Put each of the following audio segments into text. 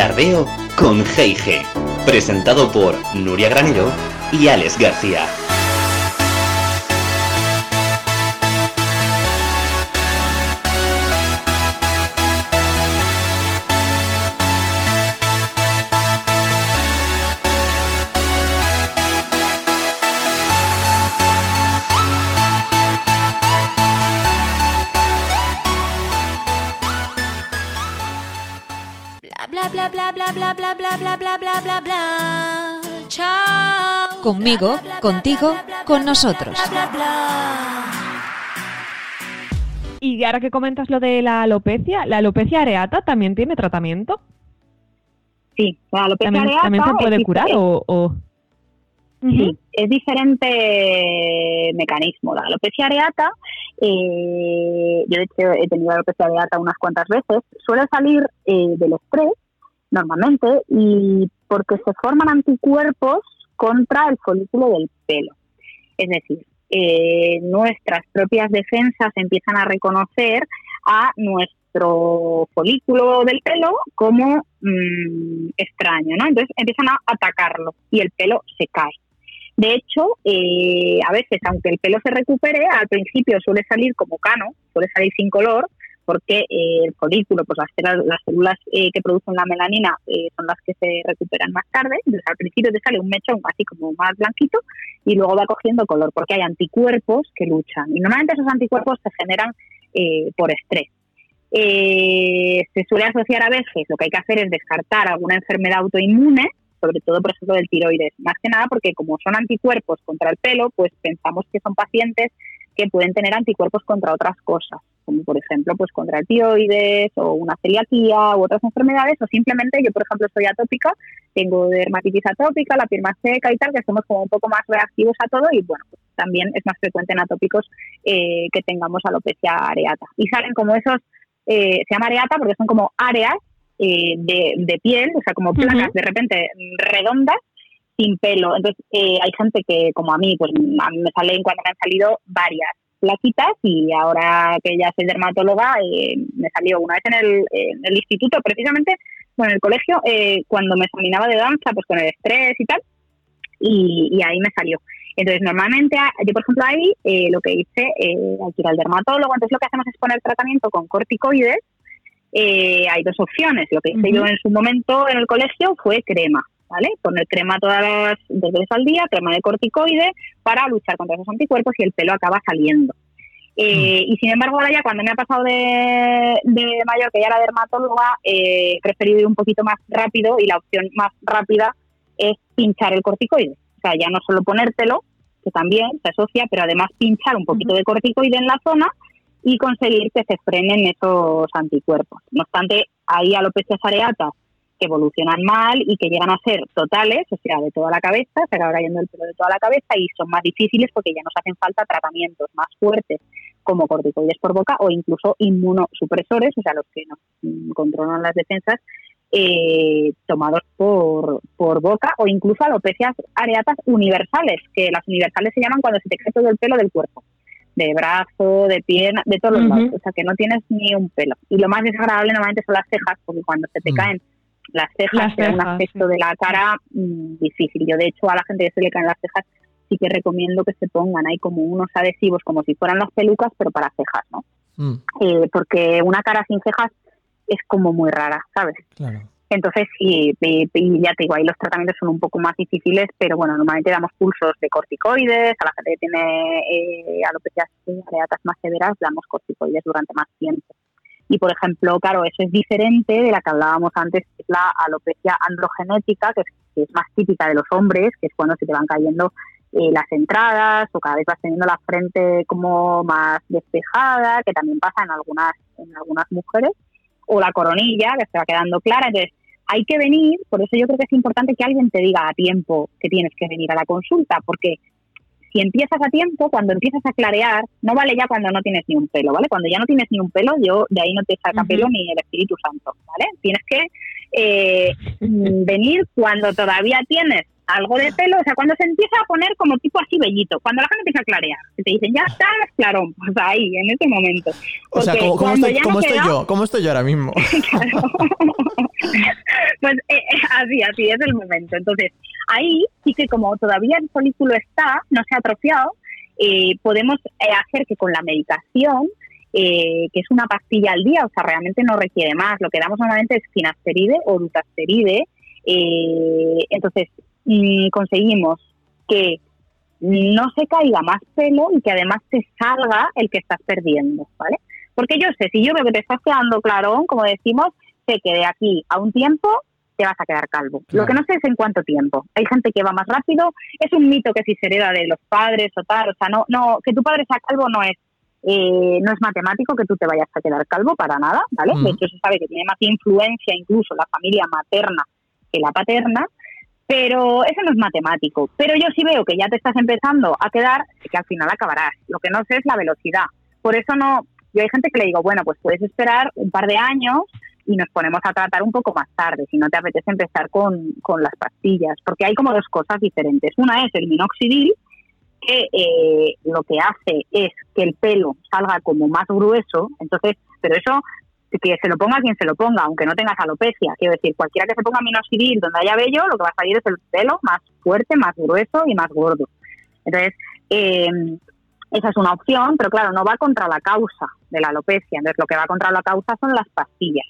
Tardeo con G&G, presentado por Nuria Granero y Alex García. Conmigo, contigo, con nosotros. Y ahora que comentas lo de la alopecia, ¿la alopecia areata también tiene tratamiento? Sí, la alopecia ¿También, areata ¿también se puede curar o...? Sí, es diferente mecanismo. La alopecia areata, eh, yo de hecho he tenido alopecia areata unas cuantas veces, suele salir eh, del estrés normalmente, y porque se forman anticuerpos contra el folículo del pelo. Es decir, eh, nuestras propias defensas empiezan a reconocer a nuestro folículo del pelo como mm, extraño, ¿no? Entonces empiezan a atacarlo y el pelo se cae. De hecho, eh, a veces, aunque el pelo se recupere, al principio suele salir como cano, suele salir sin color, porque eh, el folículo, pues las células, las células eh, que producen la melanina eh, son las que se recuperan más tarde. Entonces al principio te sale un mechón así como más blanquito y luego va cogiendo color porque hay anticuerpos que luchan. Y normalmente esos anticuerpos se generan por estrés. se suele asociar a veces, lo que hay que hacer es descartar alguna enfermedad autoinmune, sobre todo por ejemplo del tiroides, más que nada porque como son anticuerpos contra el pelo, pues pensamos que son pacientes que pueden tener anticuerpos contra otras cosas como por ejemplo pues contra el tiroides o una celiaquía u otras enfermedades, o simplemente yo por ejemplo soy atópica, tengo dermatitis atópica, la piel más seca y tal, que somos como un poco más reactivos a todo y bueno, pues, también es más frecuente en atópicos eh, que tengamos alopecia areata. Y salen como esos, eh, se llama areata porque son como áreas eh, de, piel, o sea, como placas de repente redondas sin pelo. Entonces, hay gente que, como a mí, pues a mí me salen cuando me han salido varias plaquitas y ahora que ya soy dermatóloga eh, me salió una vez en el, en el instituto, precisamente, bueno, en el colegio, eh, cuando me examinaba de danza, pues con el estrés y tal, y, ahí me salió. Entonces, normalmente, yo por ejemplo ahí eh, lo que hice, eh, hay que ir al dermatólogo, entonces lo que hacemos es poner tratamiento con corticoides. hay dos opciones. Lo que hice yo en su momento en el colegio fue crema. ¿Vale? Poner crema todas las dos veces al día, crema de corticoide, para luchar contra esos anticuerpos y el pelo acaba saliendo. Eh. Y sin embargo, ahora ya cuando me ha pasado de, mayor, que ya era dermatóloga, eh, he preferido ir un poquito más rápido y la opción más rápida es pinchar el corticoide. O sea, ya no solo ponértelo, que también se asocia, pero además pinchar un poquito de corticoide en la zona y conseguir que se frenen esos anticuerpos. No obstante, hay alopecias areatas que evolucionan mal y que llegan a ser totales, o sea, de toda la cabeza, se acaba cayendo el pelo de toda la cabeza y son más difíciles porque ya nos hacen falta tratamientos más fuertes como corticoides por boca o incluso inmunosupresores, o sea, los que nos controlan las defensas, eh, tomados por, por boca o incluso alopecias areatas universales, que las universales se llaman cuando se te cae todo el pelo del cuerpo de brazo, de pierna, de todos los lados, o sea que no tienes ni un pelo. Y lo más desagradable normalmente son las cejas, porque cuando se te mm. caen las cejas, es un aspecto de la cara mm, difícil. Yo, de hecho, a la gente que se le caen las cejas sí que recomiendo que se pongan ahí como unos adhesivos, como si fueran las pelucas, pero para cejas, ¿no? Mm. Eh, porque una cara sin cejas es como muy rara, ¿sabes? Entonces, sí, y ya te digo, ahí los tratamientos son un poco más difíciles, pero bueno, normalmente damos pulsos de corticoides, a la gente que tiene eh, alopecias areatas más severas, damos corticoides durante más tiempo. Y, por ejemplo, claro, eso es diferente de la que hablábamos antes, que es la alopecia androgenética, que es, más típica de los hombres, que es cuando se te van cayendo eh, las entradas o cada vez vas teniendo la frente como más despejada, que también pasa en algunas, en algunas mujeres, o la coronilla, que se va quedando clara. Entonces, hay que venir, por eso yo creo que es importante que alguien te diga a tiempo que tienes que venir a la consulta, porque si empiezas a tiempo, cuando empiezas a clarear, no vale ya cuando no tienes ni un pelo, ¿vale? Cuando ya no tienes ni un pelo, yo de ahí no te saca pelo ni el Espíritu Santo, ¿vale? Tienes que eh, venir cuando todavía tienes algo de pelo, o sea, cuando se empieza a poner como tipo así bellito, cuando la gente empieza a clarear, que te dicen, ya está clarón, pues ahí, en ese momento. o sea, ¿cómo, estoy, estoy yo? ¿Cómo estoy yo ahora mismo? pues así, así es el momento. Entonces, ahí sí que como todavía el folículo está, no se ha atrofiado, eh, podemos eh, hacer que con la medicación, eh, que es una pastilla al día, o sea, realmente no requiere más, lo que damos normalmente es finasteride o dutasteride, entonces mm, conseguimos que no se caiga más pelo y que además te salga el que estás perdiendo, ¿vale? Porque yo sé, si yo veo que te estás quedando clarón, como decimos, sé que de aquí a un tiempo te vas a quedar calvo. Lo que no sé es en cuánto tiempo. Hay gente que va más rápido, es un mito que si se hereda de los padres o tal, o sea, no, no, que tu padre sea calvo no es eh, no es matemático que tú te vayas a quedar calvo para nada, ¿vale? De hecho, se sabe que tiene más influencia incluso la familia materna que la paterna, pero eso no es matemático. Pero yo sí veo que ya te estás empezando a quedar, que al final acabarás. Lo que no sé es la velocidad. Por eso no, yo hay gente que le digo, bueno, pues puedes esperar un par de años y nos ponemos a tratar un poco más tarde, si no te apetece empezar con, con las pastillas, porque hay como dos cosas diferentes. Una es el minoxidil, que eh, lo que hace es que el pelo salga como más grueso, entonces, pero eso que se lo ponga quien se lo ponga, aunque no tengas alopecia. Quiero decir, cualquiera que se ponga minoxidil donde haya vello, lo que va a salir es el pelo más fuerte, más grueso y más gordo. Entonces, eh, esa es una opción, pero claro, no va contra la causa de la alopecia. Entonces, lo que va contra la causa son las pastillas.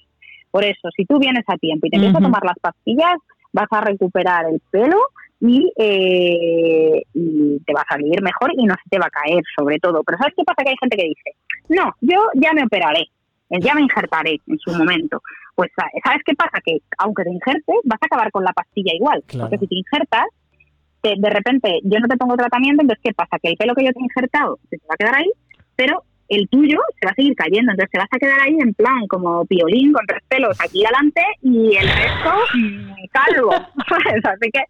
Por eso, si tú vienes a tiempo y te empiezas a tomar las pastillas, vas a recuperar el pelo eh, y, te va a salir mejor y no se te va a caer, sobre todo. Pero ¿sabes qué pasa? Que hay gente que dice, no, yo ya me operaré, ya me injertaré en su momento. Pues, ¿sabes qué pasa? Que aunque te injertes, vas a acabar con la pastilla igual. Porque si te injertas, de repente yo no te pongo tratamiento, entonces ¿qué pasa? Que el pelo que yo te he injertado se te va a quedar ahí, pero el tuyo se va a seguir cayendo, entonces te vas a quedar ahí en plan como piolín con tres pelos aquí adelante y el resto mm, calvo. así que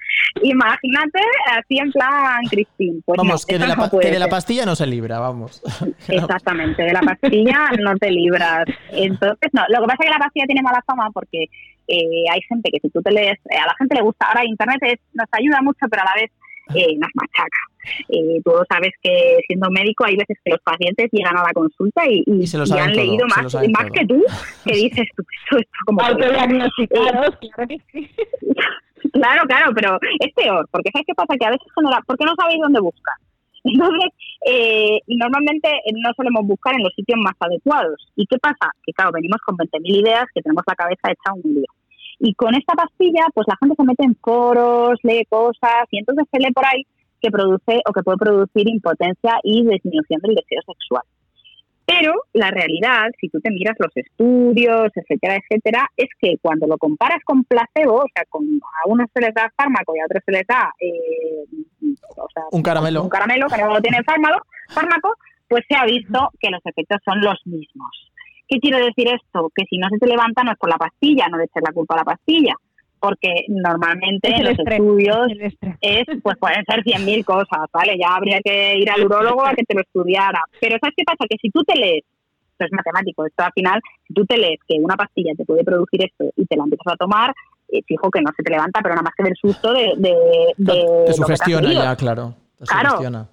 imagínate así en plan Cristín. Pues vamos, que, de la, pastilla no se libra, vamos. Exactamente, de la pastilla no te libras. Entonces, no, lo que pasa es que la pastilla tiene mala fama porque eh, hay gente que si tú te lees, eh, a la gente le gusta, ahora Internet nos ayuda mucho, pero a la vez eh, nos machaca. Eh, tú sabes que siendo médico hay veces que los pacientes llegan a la consulta y, han leído más, más que tú, que dices tú, esto, esto como... Autodiagnosticados, claro que sí. Claro, claro, pero es peor, porque ¿sabes qué pasa? Que a veces genera, porque no sabéis dónde buscar. Entonces, eh, normalmente no solemos buscar en los sitios más adecuados. ¿Y qué pasa? Que claro, venimos con 20.000 ideas que tenemos la cabeza hecha un lío. Y con esta pastilla, pues la gente se mete en foros, lee cosas y entonces se lee por ahí que produce o que puede producir impotencia y disminución del deseo sexual. Pero la realidad, si tú te miras los estudios, etcétera, etcétera, es que cuando lo comparas con placebo, o sea, con, a unos se les da fármaco y a otros se les da eh, un caramelo, un caramelo que no tiene fármaco, fármaco, pues se ha visto que los efectos son los mismos. ¿Qué quiero decir esto? Que si no se te levanta no es por la pastilla, no de echar la culpa a la pastilla, porque normalmente en los estudios es, pues pueden ser 100.000 cosas, ¿vale? Ya habría que ir al urólogo a que te lo estudiara. Pero ¿sabes qué pasa? Que si tú te lees, esto es matemático, esto al final, si tú te lees que una pastilla te puede producir esto y te la empiezas a tomar, eh, fijo que no se te levanta, pero nada más que del susto de... de, de te sugestiona ya, claro. claro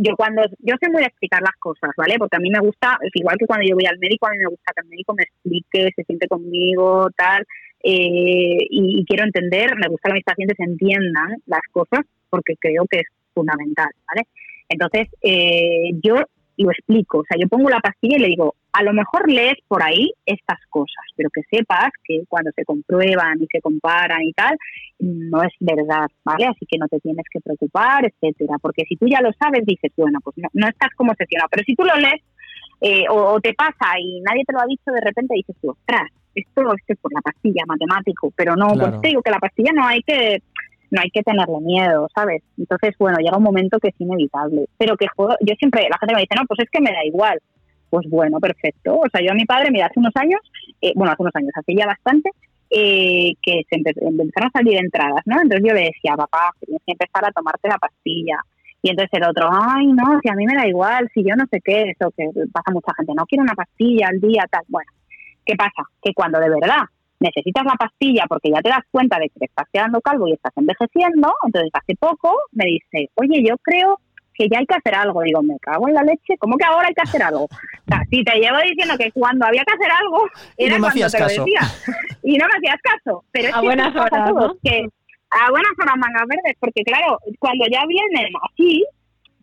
yo cuando yo sé muy explicar las cosas, ¿vale? Porque a mí me gusta, igual que cuando yo voy al médico, a mí me gusta que el médico me explique, se siente conmigo, tal, eh, y, quiero entender, me gusta que mis pacientes entiendan las cosas porque creo que es fundamental, ¿vale? Entonces, eh, yo lo explico, o sea, yo pongo la pastilla y le digo, a lo mejor lees por ahí estas cosas, pero que sepas que cuando se comprueban y se comparan y tal, no es verdad, ¿vale? Así que no te tienes que preocupar, etcétera, porque si tú ya lo sabes, dices, bueno, pues no, estás como sesionado, pero si tú lo lees eh, o, te pasa y nadie te lo ha dicho, de repente dices tú, ostras, esto, es por la pastilla, matemático, pero no, pues te digo que la pastilla no hay que no hay que tenerle miedo, ¿sabes? Entonces, bueno, llega un momento que es inevitable, pero que yo siempre, la gente me dice, no, pues es que me da igual. Pues bueno, perfecto. O sea, yo a mi padre, mira, hace unos años, eh, bueno, hace unos años, hace ya bastante, eh, que se empezaron a salir entradas, ¿no? Entonces yo le decía, papá, tienes que empezar a tomarte la pastilla. Y entonces el otro, ay, no, si a mí me da igual, si yo no sé qué, eso que pasa mucha gente, no quiero una pastilla al día, tal. Bueno, ¿qué pasa? Que cuando de verdad necesitas la pastilla porque ya te das cuenta de que te estás quedando calvo y estás envejeciendo, entonces hace poco me dice, oye, yo creo que ya hay que hacer algo. Digo, me cago en la leche, ¿cómo que ahora hay que hacer algo? O sea, si te llevo diciendo que cuando había que hacer algo, era no cuando te lo decía. Y no me hacías caso. Pero es a que buenas horas, ¿no? que a buenas horas mangas verdes, porque claro, cuando ya vienen así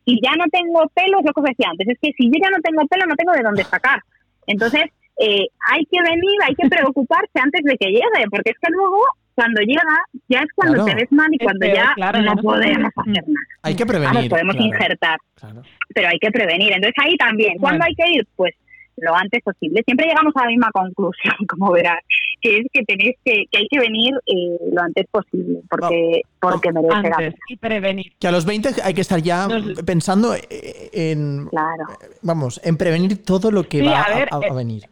y ya no tengo pelo, es lo que os decía antes, es que si yo ya no tengo pelo, no tengo de dónde sacar. Entonces, eh, hay que venir, hay que preocuparse antes de que llegue, porque es que luego cuando llega ya es cuando Claro. te ves mal y cuando peor, ya claro, no podemos hacer nada. Hay que prevenir. podemos claro, injertar, claro. pero hay que prevenir. Entonces ahí también, ¿cuándo Bueno. hay que ir? Pues lo antes posible. Siempre llegamos a la misma conclusión, como verás, que es que tenéis que, que hay que venir eh, lo antes posible, porque, porque merece la pena. Y prevenir. Que a los 20 hay que estar ya Nos- pensando eh, en, Claro, vamos, en prevenir todo lo que Sí, va a ver, a, a eh, venir.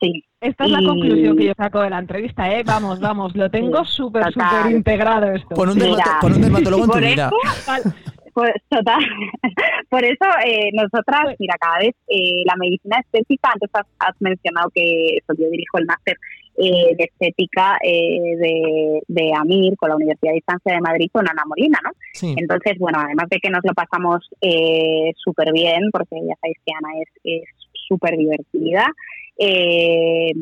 sí. Esta es la Y- conclusión que yo saco de la entrevista, ¿eh? Vamos, vamos, lo tengo súper, súper integrado esto. Pon un, pon un dermatólogo en tu por vida. eso- Pues, total. Por eso, eh, nosotras, mira, cada vez eh, la medicina estética, antes has, has mencionado que eso, yo dirijo el máster eh, de estética eh, de, de AMIR con la Universidad de Distancia de Madrid con Ana Molina, ¿no? Sí. Entonces, bueno, además de que nos lo pasamos eh, súper bien, porque ya sabéis que Ana es es súper divertida, eh,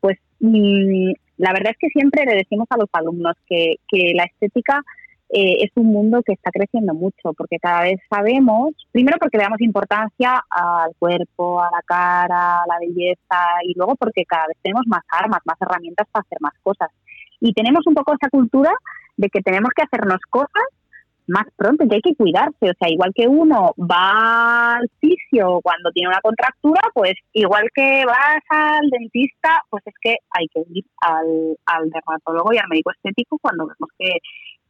pues mm, la verdad es que siempre le decimos a los alumnos que, la estética eh, es un mundo que está creciendo mucho, porque cada vez sabemos, primero porque le damos importancia al cuerpo, a la cara, a la belleza, y luego porque cada vez tenemos más armas, más herramientas para hacer más cosas. Y tenemos un poco esa cultura de que tenemos que hacernos cosas más pronto, que hay que cuidarse. O sea, igual que uno va al fisio cuando tiene una contractura, pues igual que vas al dentista, pues es que hay que ir al, al dermatólogo y al médico estético cuando vemos que,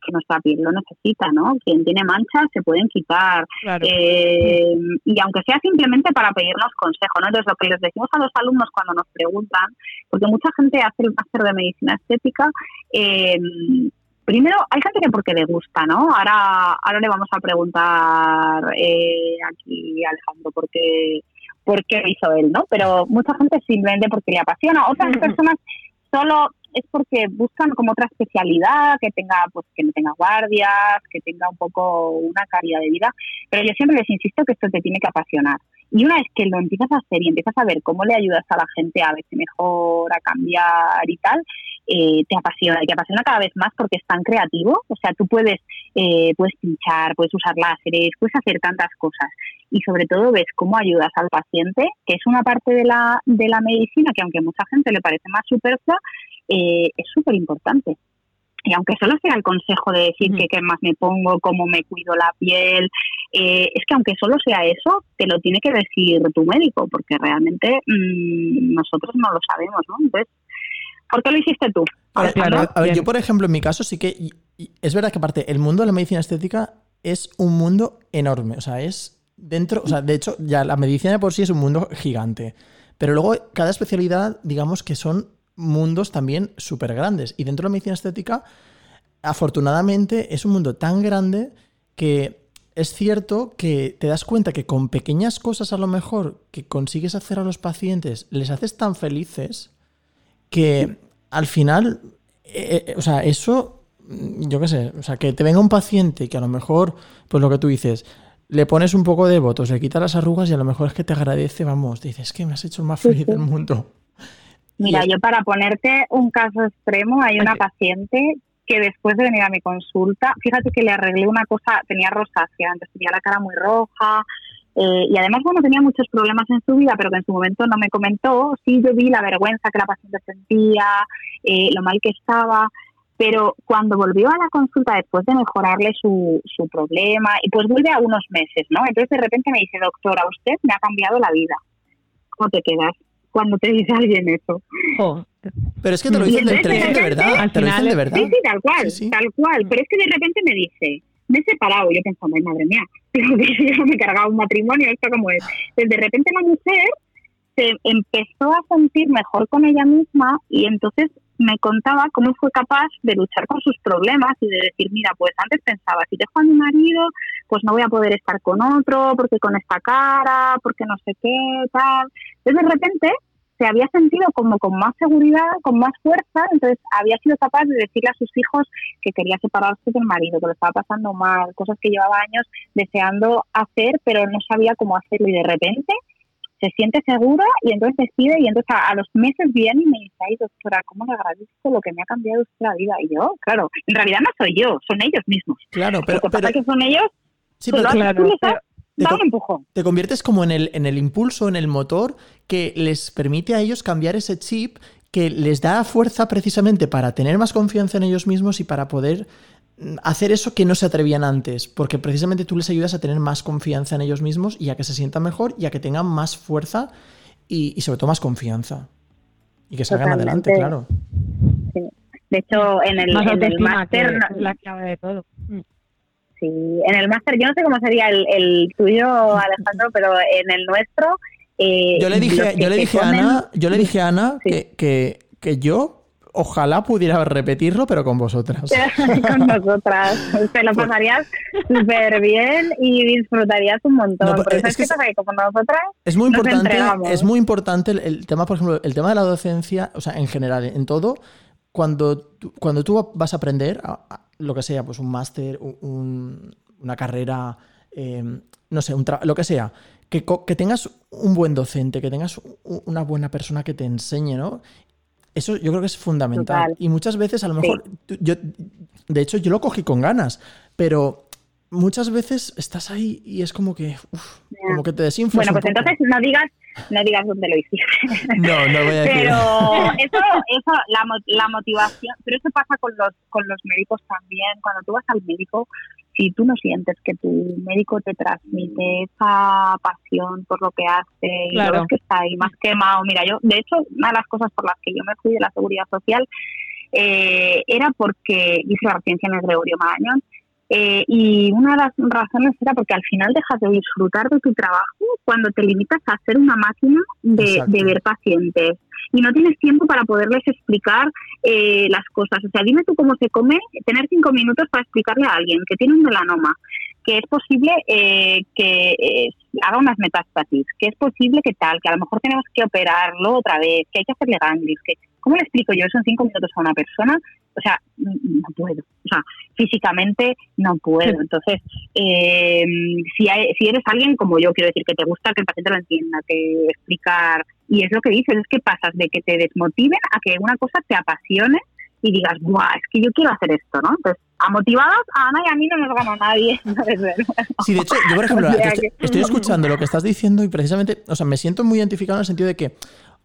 que nuestra piel lo necesita, ¿no? Quien tiene manchas se pueden quitar. Claro. Eh, y aunque sea simplemente para pedirnos consejo, ¿no? Entonces, lo que les decimos a los alumnos cuando nos preguntan, porque mucha gente hace el máster de medicina estética, eh, primero, hay gente que porque le gusta, ¿no? Ahora, ahora le vamos a preguntar eh, aquí a Alejandro por qué, por qué hizo él, ¿no? Pero mucha gente simplemente porque le apasiona. Otras personas solo es porque buscan como otra especialidad, que tenga, pues, que no tenga guardias, que tenga un poco una calidad de vida. Pero yo siempre les insisto que esto te tiene que apasionar. Y una vez que lo empiezas a hacer y empiezas a ver cómo le ayudas a la gente a verse mejor, a cambiar y tal, eh, te apasiona y te apasiona cada vez más porque es tan creativo. O sea, tú puedes, eh, puedes pinchar, puedes usar láseres, puedes hacer tantas cosas. Y sobre todo ves cómo ayudas al paciente, que es una parte de la, de la medicina que aunque a mucha gente le parece más superflua, eh, es súper importante. Y aunque solo sea el consejo de decir que qué más me pongo, cómo me cuido la piel, eh, es que aunque solo sea eso, te lo tiene que decir tu médico, porque realmente mm, nosotros no lo sabemos, ¿no? Entonces, ¿por qué lo hiciste tú? A ver, claro. a- a ver, Bien. yo, por ejemplo, en mi caso sí que. y- y es verdad que, aparte, el mundo de la medicina estética es un mundo enorme. O sea, es dentro. O sea, de hecho, ya la medicina por sí es un mundo gigante. Pero luego, cada especialidad, digamos que son mundos también súper grandes. Y dentro de la medicina estética, afortunadamente, es un mundo tan grande que. Es cierto que te das cuenta que con pequeñas cosas a lo mejor que consigues hacer a los pacientes, les haces tan felices que al final, eh, eh, o sea, eso, yo qué sé, o sea, que te venga un paciente que a lo mejor, pues lo que tú dices, le pones un poco de votos, le quitas las arrugas y a lo mejor es que te agradece, vamos, dices que me has hecho el más feliz del mundo. Mira, yo para ponerte un caso extremo, hay una paciente que después de venir a mi consulta, fíjate que le arreglé una cosa, tenía rosácea, antes tenía la cara muy roja, eh, y además, bueno, tenía muchos problemas en su vida, pero que en su momento no me comentó. Sí, yo vi la vergüenza que la paciente sentía, eh, lo mal que estaba, pero cuando volvió a la consulta después de mejorarle su, su problema, y pues vuelve a unos meses, ¿no? Entonces de repente me dice, doctora, usted me ha cambiado la vida. ¿Cómo te quedas cuando te dice alguien eso? Pero es que te lo dicen, de- te lo dicen de verdad, al te lo dicen final de verdad. Sí, sí, tal cual, Sí, sí. tal cual. Pero es que de repente me dice, me he separado. Y yo pensando, ay, madre mía, pero que yo me he cargado un matrimonio, ¿esto cómo es? Entonces, de repente la mujer se empezó a sentir mejor con ella misma y entonces me contaba cómo fue capaz de luchar con sus problemas y de decir, mira, pues antes pensaba, si dejo a mi marido, pues no voy a poder estar con otro, porque con esta cara, porque no sé qué, tal. Entonces, de repente, se había sentido como con más seguridad, con más fuerza, entonces había sido capaz de decirle a sus hijos que quería separarse del marido, que lo estaba pasando mal, cosas que llevaba años deseando hacer, pero no sabía cómo hacerlo y de repente se siente segura y entonces decide y entonces a, los meses viene y me dice, ay doctora, ¿cómo le agradezco lo que me ha cambiado usted la vida? Y yo, claro, en realidad no soy yo, son ellos mismos. Claro, pero... Lo que pasa que son ellos, sí, pero, lo- claro, tú les pero- das- te da un empujón. Te conviertes como en el, en el impulso, en el motor que les permite a ellos cambiar ese chip que les da fuerza precisamente para tener más confianza en ellos mismos y para poder hacer eso que no se atrevían antes, porque precisamente tú les ayudas a tener más confianza en ellos mismos y a que se sientan mejor y a que tengan más fuerza y, y sobre todo más confianza. Y que salgan Totalmente. adelante, claro. Sí. De hecho, en el, Más en el máster, no- la clave de todo. Mm. sí, en el máster, yo no sé cómo sería el, el tuyo, Alejandro, pero en el nuestro, eh, Yo le dije, yo le dije a ponen- Ana, yo le dije a Ana Sí. que, que, que yo ojalá pudiera repetirlo, pero con vosotras. con nosotras. Te lo pasarías súper bien y disfrutarías un montón. No, Porque es ¿sabes que qué pasa? Que como nosotras Es muy nos importante, entregamos. es muy importante el, el tema, por ejemplo, el tema de la docencia, o sea, en general, en todo, cuando tú, cuando tú vas a aprender a- a lo que sea, pues un máster, un- un- una carrera, eh, no sé, un lo que sea, que, que tengas un buen docente, que tengas una buena persona que te enseñe, ¿no? Eso yo creo que es fundamental. Total. Y muchas veces, a lo mejor, yo, de hecho, yo lo cogí con ganas, pero muchas veces estás ahí y es como que, uf, como que te desinflas Bueno, un pues poco. entonces no digas, no digas dónde lo hiciste. No, no voy a decir. Pero eso, eso la, mo- la motivación, pero eso pasa con los, con los médicos también. Cuando tú vas al médico, si tú no sientes que tu médico te transmite esa pasión por lo que hace y Claro. lo ves que está ahí más quemado. Mira, yo, de hecho, una de las cosas por las que yo me fui de la seguridad social eh, era porque hice la residencia en el Gregorio Marañón eh, y una de las razones era porque al final dejas de disfrutar de tu trabajo cuando te limitas a ser una máquina de, de ver pacientes y no tienes tiempo para poderles explicar eh, las cosas. O sea, dime tú cómo se come tener cinco minutos para explicarle a alguien que tiene un melanoma, que es posible eh, que eh, haga unas metástasis, que es posible que tal, que a lo mejor tenemos que operarlo otra vez, que hay que hacerle ganglios, que ¿cómo le explico yo eso en cinco minutos a una persona? O sea, no puedo. O sea, físicamente no puedo. Entonces, eh, si, hay- si eres alguien como yo, quiero decir, que te gusta que el paciente lo entienda, que explicar, y es lo que dices, es que pasas de que te desmotiven a que una cosa te apasione y digas, ¡buah! Es que yo quiero hacer esto, ¿no? Entonces, a motivadas, a Ana y a mí no nos gana nadie. Sí, de hecho, yo por ejemplo, O sea estoy, que- estoy escuchando lo que estás diciendo y precisamente, o sea, me siento muy identificado en el sentido de que,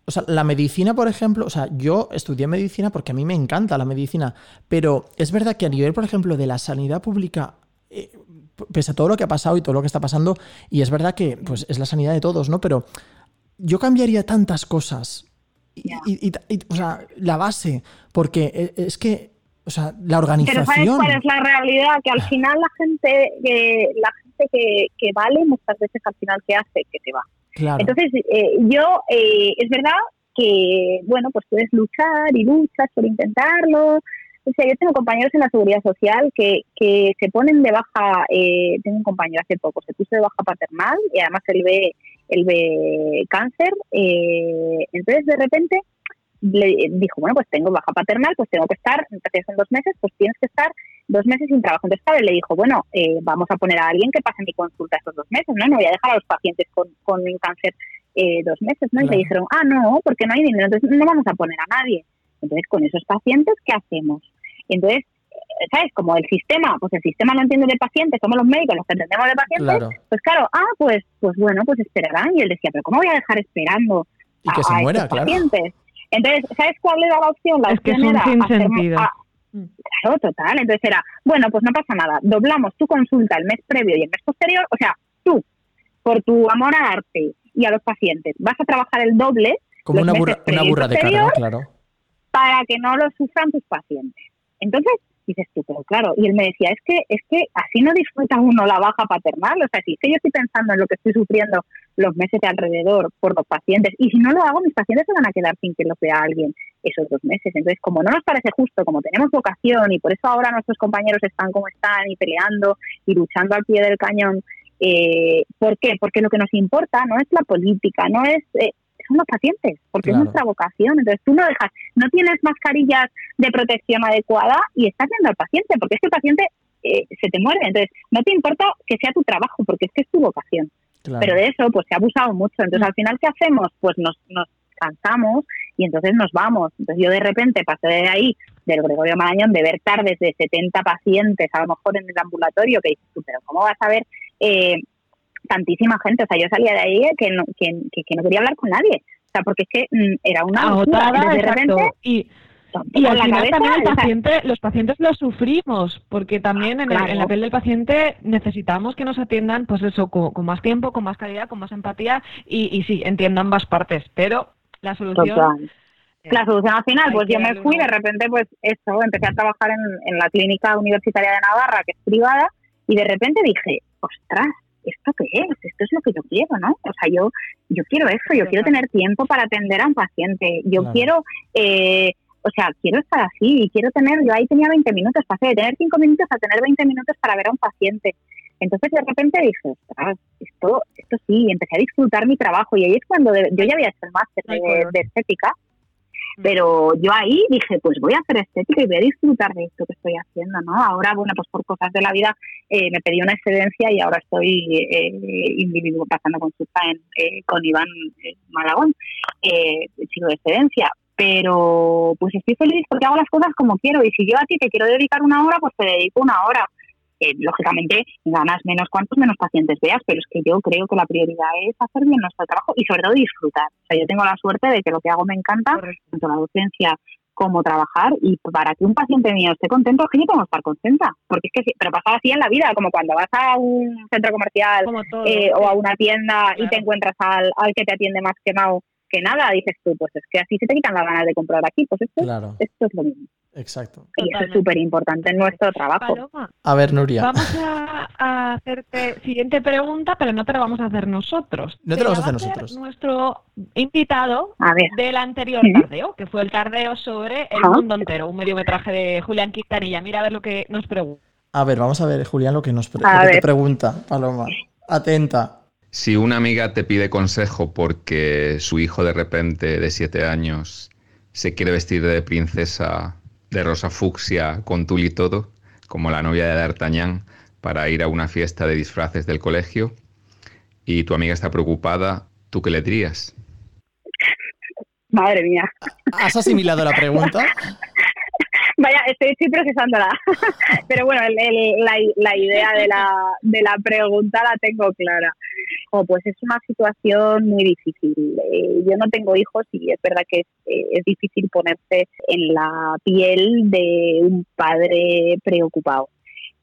o sea, la medicina, por ejemplo, o sea, yo estudié medicina porque a mí me encanta la medicina, pero es verdad que a nivel, por ejemplo, de la sanidad pública, eh, pese a todo lo que ha pasado y todo lo que está pasando, y es verdad que pues es la sanidad de todos, ¿no? Pero yo cambiaría tantas cosas. Y, y- y- y- o sea, la base, porque e- es que, o sea, la Pero ¿sabes organización. cuál es la realidad? Que al final la gente, que la gente que, que vale muchas veces al final ¿qué hace? Que te va. Entonces, eh, yo, eh, es verdad que, bueno, pues puedes luchar y luchas por intentarlo. O sea, yo tengo compañeros en la seguridad social que, que se ponen de baja, eh, tengo un compañero hace poco, se puso de baja paternal y además él ve, él ve cáncer. eh, entonces, de repente, le dijo, bueno, pues tengo baja paternal, pues tengo que estar, son dos meses, pues tienes que estar dos meses sin trabajo. Entonces, claro, le dijo, bueno, eh, vamos a poner a alguien que pase mi consulta estos dos meses, ¿no? No voy a dejar a los pacientes con, con cáncer eh, dos meses, ¿no? Y le dijeron, ah, no, porque no hay dinero, entonces no vamos a poner a nadie. Entonces, con esos pacientes, ¿qué hacemos? Entonces, eh, ¿sabes? Como el sistema, pues el sistema no entiende de pacientes, somos los médicos los que entendemos de pacientes, Claro. pues claro, ah, pues, pues bueno, pues esperarán. Y él decía, pero ¿cómo voy a dejar esperando Y que a- se a muera, estos claro. pacientes? Entonces, ¿sabes cuál era la opción? La Es que es opción un era hacer- a-. Claro, total. Entonces era, bueno, pues no pasa nada. Doblamos tu consulta el mes previo y el mes posterior. O sea, tú, por tu amor al arte y a los pacientes, vas a trabajar el doble Como una burra, una burra de carga, claro. para que no lo sufran tus pacientes. Entonces, dices tú, pero claro, y él me decía, es que, es que así no disfruta uno la baja paternal, o sea, si es que yo estoy pensando en lo que estoy sufriendo los meses de alrededor por los pacientes, y si no lo hago, mis pacientes se van a quedar sin que lo vea alguien esos dos meses. Entonces, como no nos parece justo, como tenemos vocación, y por eso ahora nuestros compañeros están como están, y peleando, y luchando al pie del cañón, eh, ¿por qué? Porque lo que nos importa no es la política, no es... eh, son los pacientes, porque Claro. es nuestra vocación. Entonces tú no dejas, no tienes mascarillas de protección adecuada y estás viendo al paciente, porque es que el paciente eh, se te muere. Entonces no te importa que sea tu trabajo, porque es que es tu vocación. Claro. Pero de eso pues se ha abusado mucho. Entonces al final, ¿qué hacemos? Pues nos, nos cansamos y entonces nos vamos. Entonces yo de repente pasé de ahí, del Gregorio Marañón, de ver tardes de 70 pacientes, a lo mejor en el ambulatorio, que dices tú, pero ¿cómo vas a ver eh, tantísima gente? O sea, yo salía de ahí que no, que, que- que no quería hablar con nadie. O sea, porque es que mm, era una. Agotada, de repente, Y, y al final cabeza, también el paciente, los pacientes lo sufrimos, porque también en, el- en la piel del paciente necesitamos que nos atiendan, pues eso, con, con más tiempo, con más calidad, con más empatía, y, y sí, entiendo ambas partes, pero la solución... Total. eh, La solución al final, pues yo me fui, de repente, pues eso, empecé a trabajar en, en la clínica universitaria de Navarra, que es privada, y de repente dije, ostras, ¿esto qué es? Esto es lo que yo quiero, ¿no? O sea, yo, yo quiero eso, yo quiero tener tiempo para atender a un paciente, yo Claro. quiero, eh, o sea, quiero estar así, y quiero tener, yo ahí tenía 20 minutos, pasé de tener 5 minutos a tener 20 minutos para ver a un paciente. Entonces de repente dije, ostras, esto, esto sí, y empecé a disfrutar mi trabajo, y ahí es cuando de- yo ya había hecho el máster de, estética, pero yo ahí dije, pues voy a hacer estética y voy a disfrutar de esto que estoy haciendo, ¿no? Ahora, bueno, pues por cosas de la vida eh, me pedí una excedencia y ahora estoy eh, individuo pasando con en, eh, con Iván eh, Malagón, eh, chico de excedencia. Pero pues estoy feliz porque hago las cosas como quiero y si yo a ti te quiero dedicar una hora, pues te dedico una hora. Eh, lógicamente ganas menos cuantos menos pacientes veas, pero es que yo creo que la prioridad es hacer bien nuestro trabajo y sobre todo disfrutar. O sea, yo tengo la suerte de que lo que hago me encanta, tanto la docencia como trabajar y para que un paciente mío esté contento es que yo tengo que estar contenta, porque es que sí, pero pasa así en la vida, como cuando vas a un centro comercial Como todo. eh, o a una tienda y te encuentras al, al que te atiende más quemado que nada, dices tú, pues es que así se te quitan las ganas de comprar aquí, pues esto, Claro, esto es lo mismo. Exacto. Y eso es súper importante en nuestro trabajo. Paloma, A ver, Nuria. vamos a, a hacerte siguiente pregunta, pero no te la vamos a hacer nosotros. No te la vamos a hacer nosotros. Nuestro invitado A ver, del anterior tardeo, que fue el tardeo sobre el mundo entero, un mediometraje de Julián Quintanilla. Mira a ver lo que nos pregunta. A ver, vamos a ver, Julián, lo que nos pre- A lo que te ver. pregunta, Paloma. Atenta. Si una amiga te pide consejo porque su hijo de repente de siete años se quiere vestir de princesa de rosa fucsia con tul y todo, como la novia de D'Artagnan, para ir a una fiesta de disfraces del colegio, y tu amiga está preocupada, ¿tú qué le dirías? madre mía. ¿Has asimilado la pregunta? Vaya, estoy, procesándola. Pero bueno, el- la idea de la, de la pregunta la tengo clara. Oh, pues es una situación muy difícil. Eh, yo no tengo hijos y es verdad que es, eh, es difícil ponerse en la piel de un padre preocupado.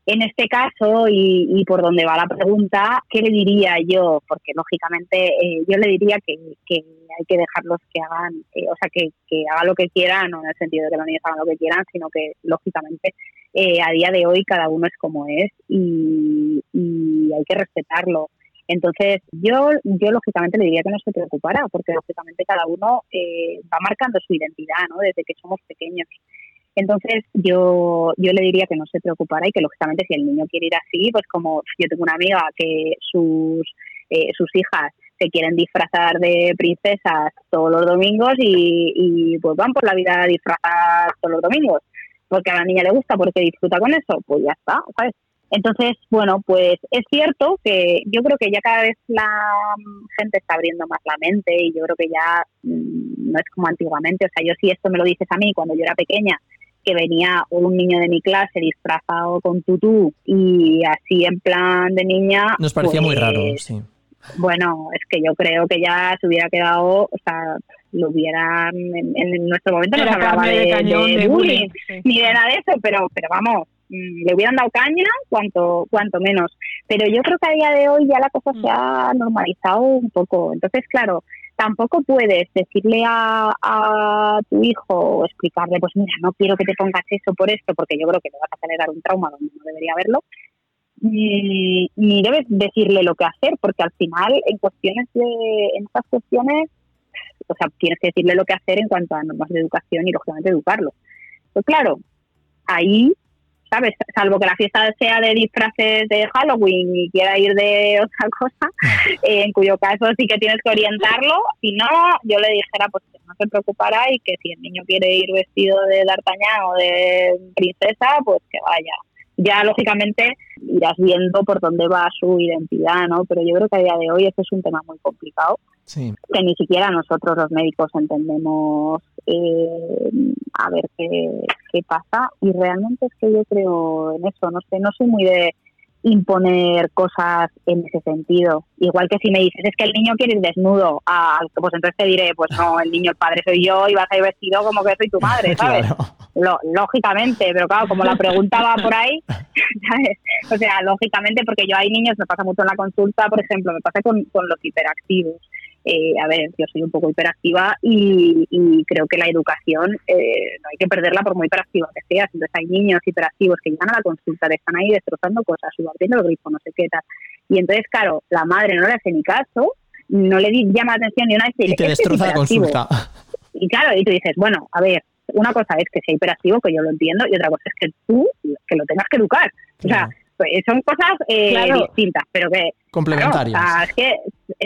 En este caso, y, y por donde va la pregunta, ¿qué le diría yo? Porque lógicamente eh, yo le diría que, hay que dejarlos que hagan, eh, o sea, que, que hagan lo que quieran, no en el sentido de que los niños hagan lo que quieran, sino que lógicamente eh, a día de hoy cada uno es como es y, y hay que respetarlo. Entonces, yo, yo lógicamente le diría que no se preocupara, porque lógicamente cada uno eh, va marcando su identidad, ¿no? Desde que somos pequeños. Entonces, yo, yo le diría que no se preocupara y que lógicamente si el niño quiere ir así, pues como yo tengo una amiga que sus, eh, sus hijas se quieren disfrazar de princesas todos los domingos y, y pues van por la vida disfrazadas todos los domingos, porque a la niña le gusta, porque disfruta con eso, pues ya está, ¿sabes? Entonces, bueno, pues es cierto que yo creo que ya cada vez la gente está abriendo más la mente y yo creo que ya mm, no es como antiguamente. O sea, yo si esto me lo dices a mí cuando yo era pequeña, que venía un niño de mi clase disfrazado con tutú y así en plan de niña. Nos parecía muy pues, raro, sí. Bueno, es que yo creo que ya se hubiera quedado, o sea, lo hubieran, en, en nuestro momento no se Era hablaba de, de cañón de de bullying, bullying. sí. ni de nada de eso, pero, pero vamos, mm, le hubieran dado caña, cuanto, cuanto menos. Pero yo creo que a día de hoy ya la cosa se ha normalizado un poco. Entonces, claro, tampoco puedes decirle a, a tu hijo o explicarle, pues mira, no quiero que te pongas eso por esto, porque yo creo que le vas a generar un trauma donde no debería haberlo. Ni, ni debes decirle lo que hacer, porque al final, en cuestiones de, en estas cuestiones, o sea, tienes que decirle lo que hacer en cuanto a normas de educación y lógicamente educarlo. Pues claro, ahí, ¿sabes? Salvo que la fiesta sea de disfraces de Halloween y quiera ir de otra cosa, eh, en cuyo caso sí que tienes que orientarlo. Si no, yo le dijera pues que no se preocupara y que si el niño quiere ir vestido de D'Artagnan o de princesa, pues que vaya ya lógicamente irás viendo por dónde va su identidad, ¿no? Pero yo creo que a día de hoy este es un tema muy complicado, que ni siquiera nosotros los médicos entendemos eh, a ver qué, qué pasa y realmente es que yo creo en eso, no sé, no soy muy de imponer cosas en ese sentido. Igual que si me dices, es que el niño quiere ir desnudo, ah, pues entonces te diré, pues no, el niño, el padre soy yo y vas a ir vestido como que soy tu madre, ¿sabes? lógicamente, pero claro, como la pregunta va por ahí, ¿sabes? O sea, lógicamente, porque yo hay niños, me pasa mucho en la consulta, por ejemplo, me pasa con, con los hiperactivos eh, a ver, yo soy un poco hiperactiva y, creo que la educación eh, no hay que perderla por muy hiperactiva que seas. Entonces hay niños hiperactivos que llegan a la consulta, están ahí destrozando cosas, subiendo el grifo, no sé qué tal. Y entonces, claro, la madre no le hace ni caso, no le llama la atención ni una vez y, te este destroza la consulta. Y claro, y tú dices, bueno, a ver, una cosa es que sea hiperactivo, que yo lo entiendo, y otra cosa es que tú que lo tengas que educar. O sea, son cosas eh, distintas, pero que... Complementarias. es que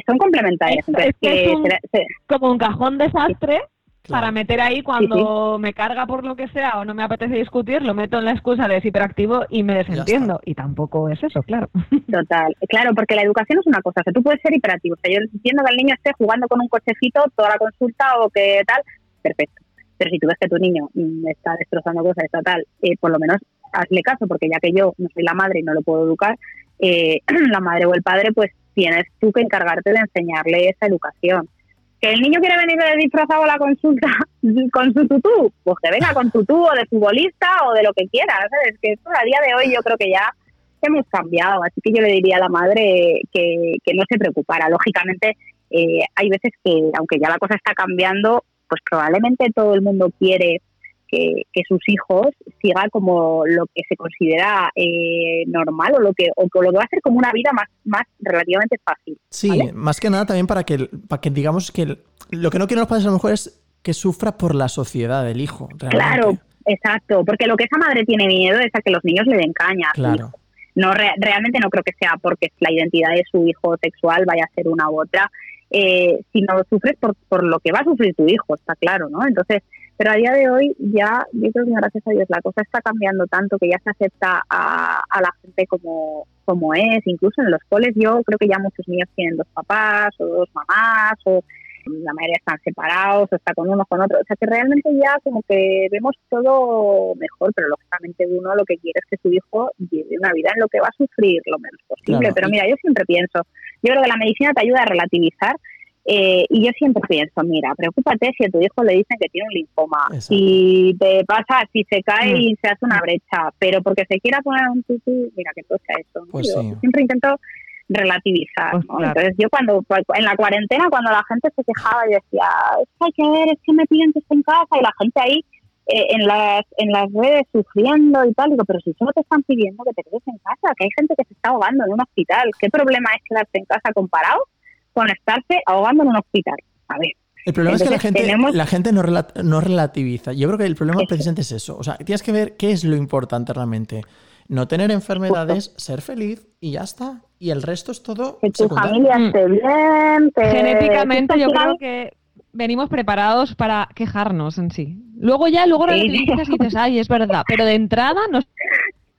son complementarias. Es, como un cajón desastre para meter ahí cuando me carga por lo que sea o no me apetece discutir, lo meto en la excusa de hiperactivo y me desentiendo. Y tampoco es eso, claro. Total. Claro, porque la educación es una cosa. O sea, tú puedes ser hiperactivo. O sea, yo entiendo que el niño esté jugando con un cochecito toda la consulta o que tal, perfecto. Pero si tú ves que tu niño mm, está destrozando cosas, está tal, eh, por lo menos hazle caso, porque ya que yo no soy la madre y no lo puedo educar, eh, la madre o el padre, pues tienes tú que encargarte de enseñarle esa educación. ¿Que el niño quiere venir disfrazado a la consulta con su tutú? Pues que venga con tutú o de futbolista o de lo que quiera. ¿sabes? Que esto a día de hoy yo creo que ya hemos cambiado. Así que yo le diría a la madre que, no se preocupara. Lógicamente, eh, hay veces que, aunque ya la cosa está cambiando, pues probablemente todo el mundo quiere que, sus hijos siga como lo que se considera eh, normal o lo que o lo que va a ser como una vida más, más relativamente fácil. Sí, más que nada también para que, para que digamos que lo que no quieren los padres a lo mejor es que sufra por la sociedad del hijo. Claro, exacto, porque lo que esa madre tiene miedo es a que los niños le den caña. Claro. No, realmente no creo que sea porque la identidad de su hijo sexual vaya a ser una u otra, eh, sino sufres por, por lo que va a sufrir tu hijo, está claro, ¿no? Entonces, pero a día de hoy ya, yo creo que gracias a Dios la cosa está cambiando tanto que ya se acepta a, la gente como, como es. Incluso en los coles yo creo que ya muchos niños tienen dos papás o dos mamás o la mayoría están separados o está con uno con otro. O sea que realmente ya como que vemos todo mejor, pero lógicamente uno lo que quiere es que su hijo lleve una vida en lo que va a sufrir lo menos posible. Pero mira, yo siempre pienso, yo creo que la medicina te ayuda a relativizar eh, y yo siempre pienso, mira, preocúpate si a tu hijo le dicen que tiene un linfoma, si te pasa, si se cae y se hace una brecha, pero porque se quiera poner un tutú, mira que cosa eso. Pues yo siempre intento relativizar. Pues Entonces yo cuando, en la cuarentena, cuando la gente se quejaba y decía, es que hay que ver, es que me piden que esté en casa y la gente ahí eh, en, las, en las redes sufriendo y tal, digo, pero si solo te están pidiendo que te quedes en casa, que hay gente que se está ahogando en un hospital, ¿qué problema es quedarte en casa comparado con estarse ahogando en un hospital. A ver. El problema es que la gente, la gente no, no relativiza. Yo creo que el problema precisamente es eso. O sea, tienes que ver qué es lo importante realmente. No tener enfermedades, ser feliz y ya está. Y el resto es todo. Que tu familia esté bien. Genéticamente, yo creo que venimos preparados para quejarnos en sí. Luego ya, luego relativizas y dices, ay, es verdad. Pero de entrada no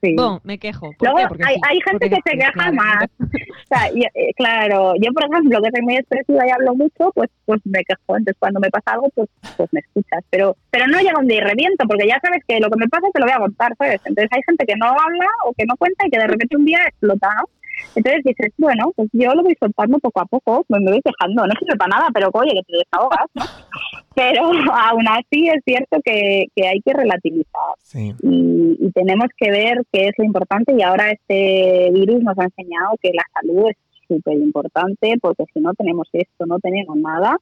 Sí. me quejo. Luego, hay, gente que se queja más. o sea, eh, claro, yo por ejemplo, que soy muy expresiva y hablo mucho, pues pues me quejo. Entonces cuando me pasa algo, pues pues me escuchas. Pero pero no llega un día y reviento, porque ya sabes que lo que me pasa te lo voy a contar, ¿sabes? Entonces hay gente que no habla o que no cuenta y que de repente un día explota, ¿no? Entonces dices, bueno, pues yo lo voy soltando poco a poco, me voy dejando, no sirve para nada, pero oye, que te desahogas, ¿no? Pero aún así es cierto que, que hay que relativizar. Y, y, tenemos que ver qué es lo importante y ahora este virus nos ha enseñado que la salud es súper importante porque si no tenemos esto, no tenemos nada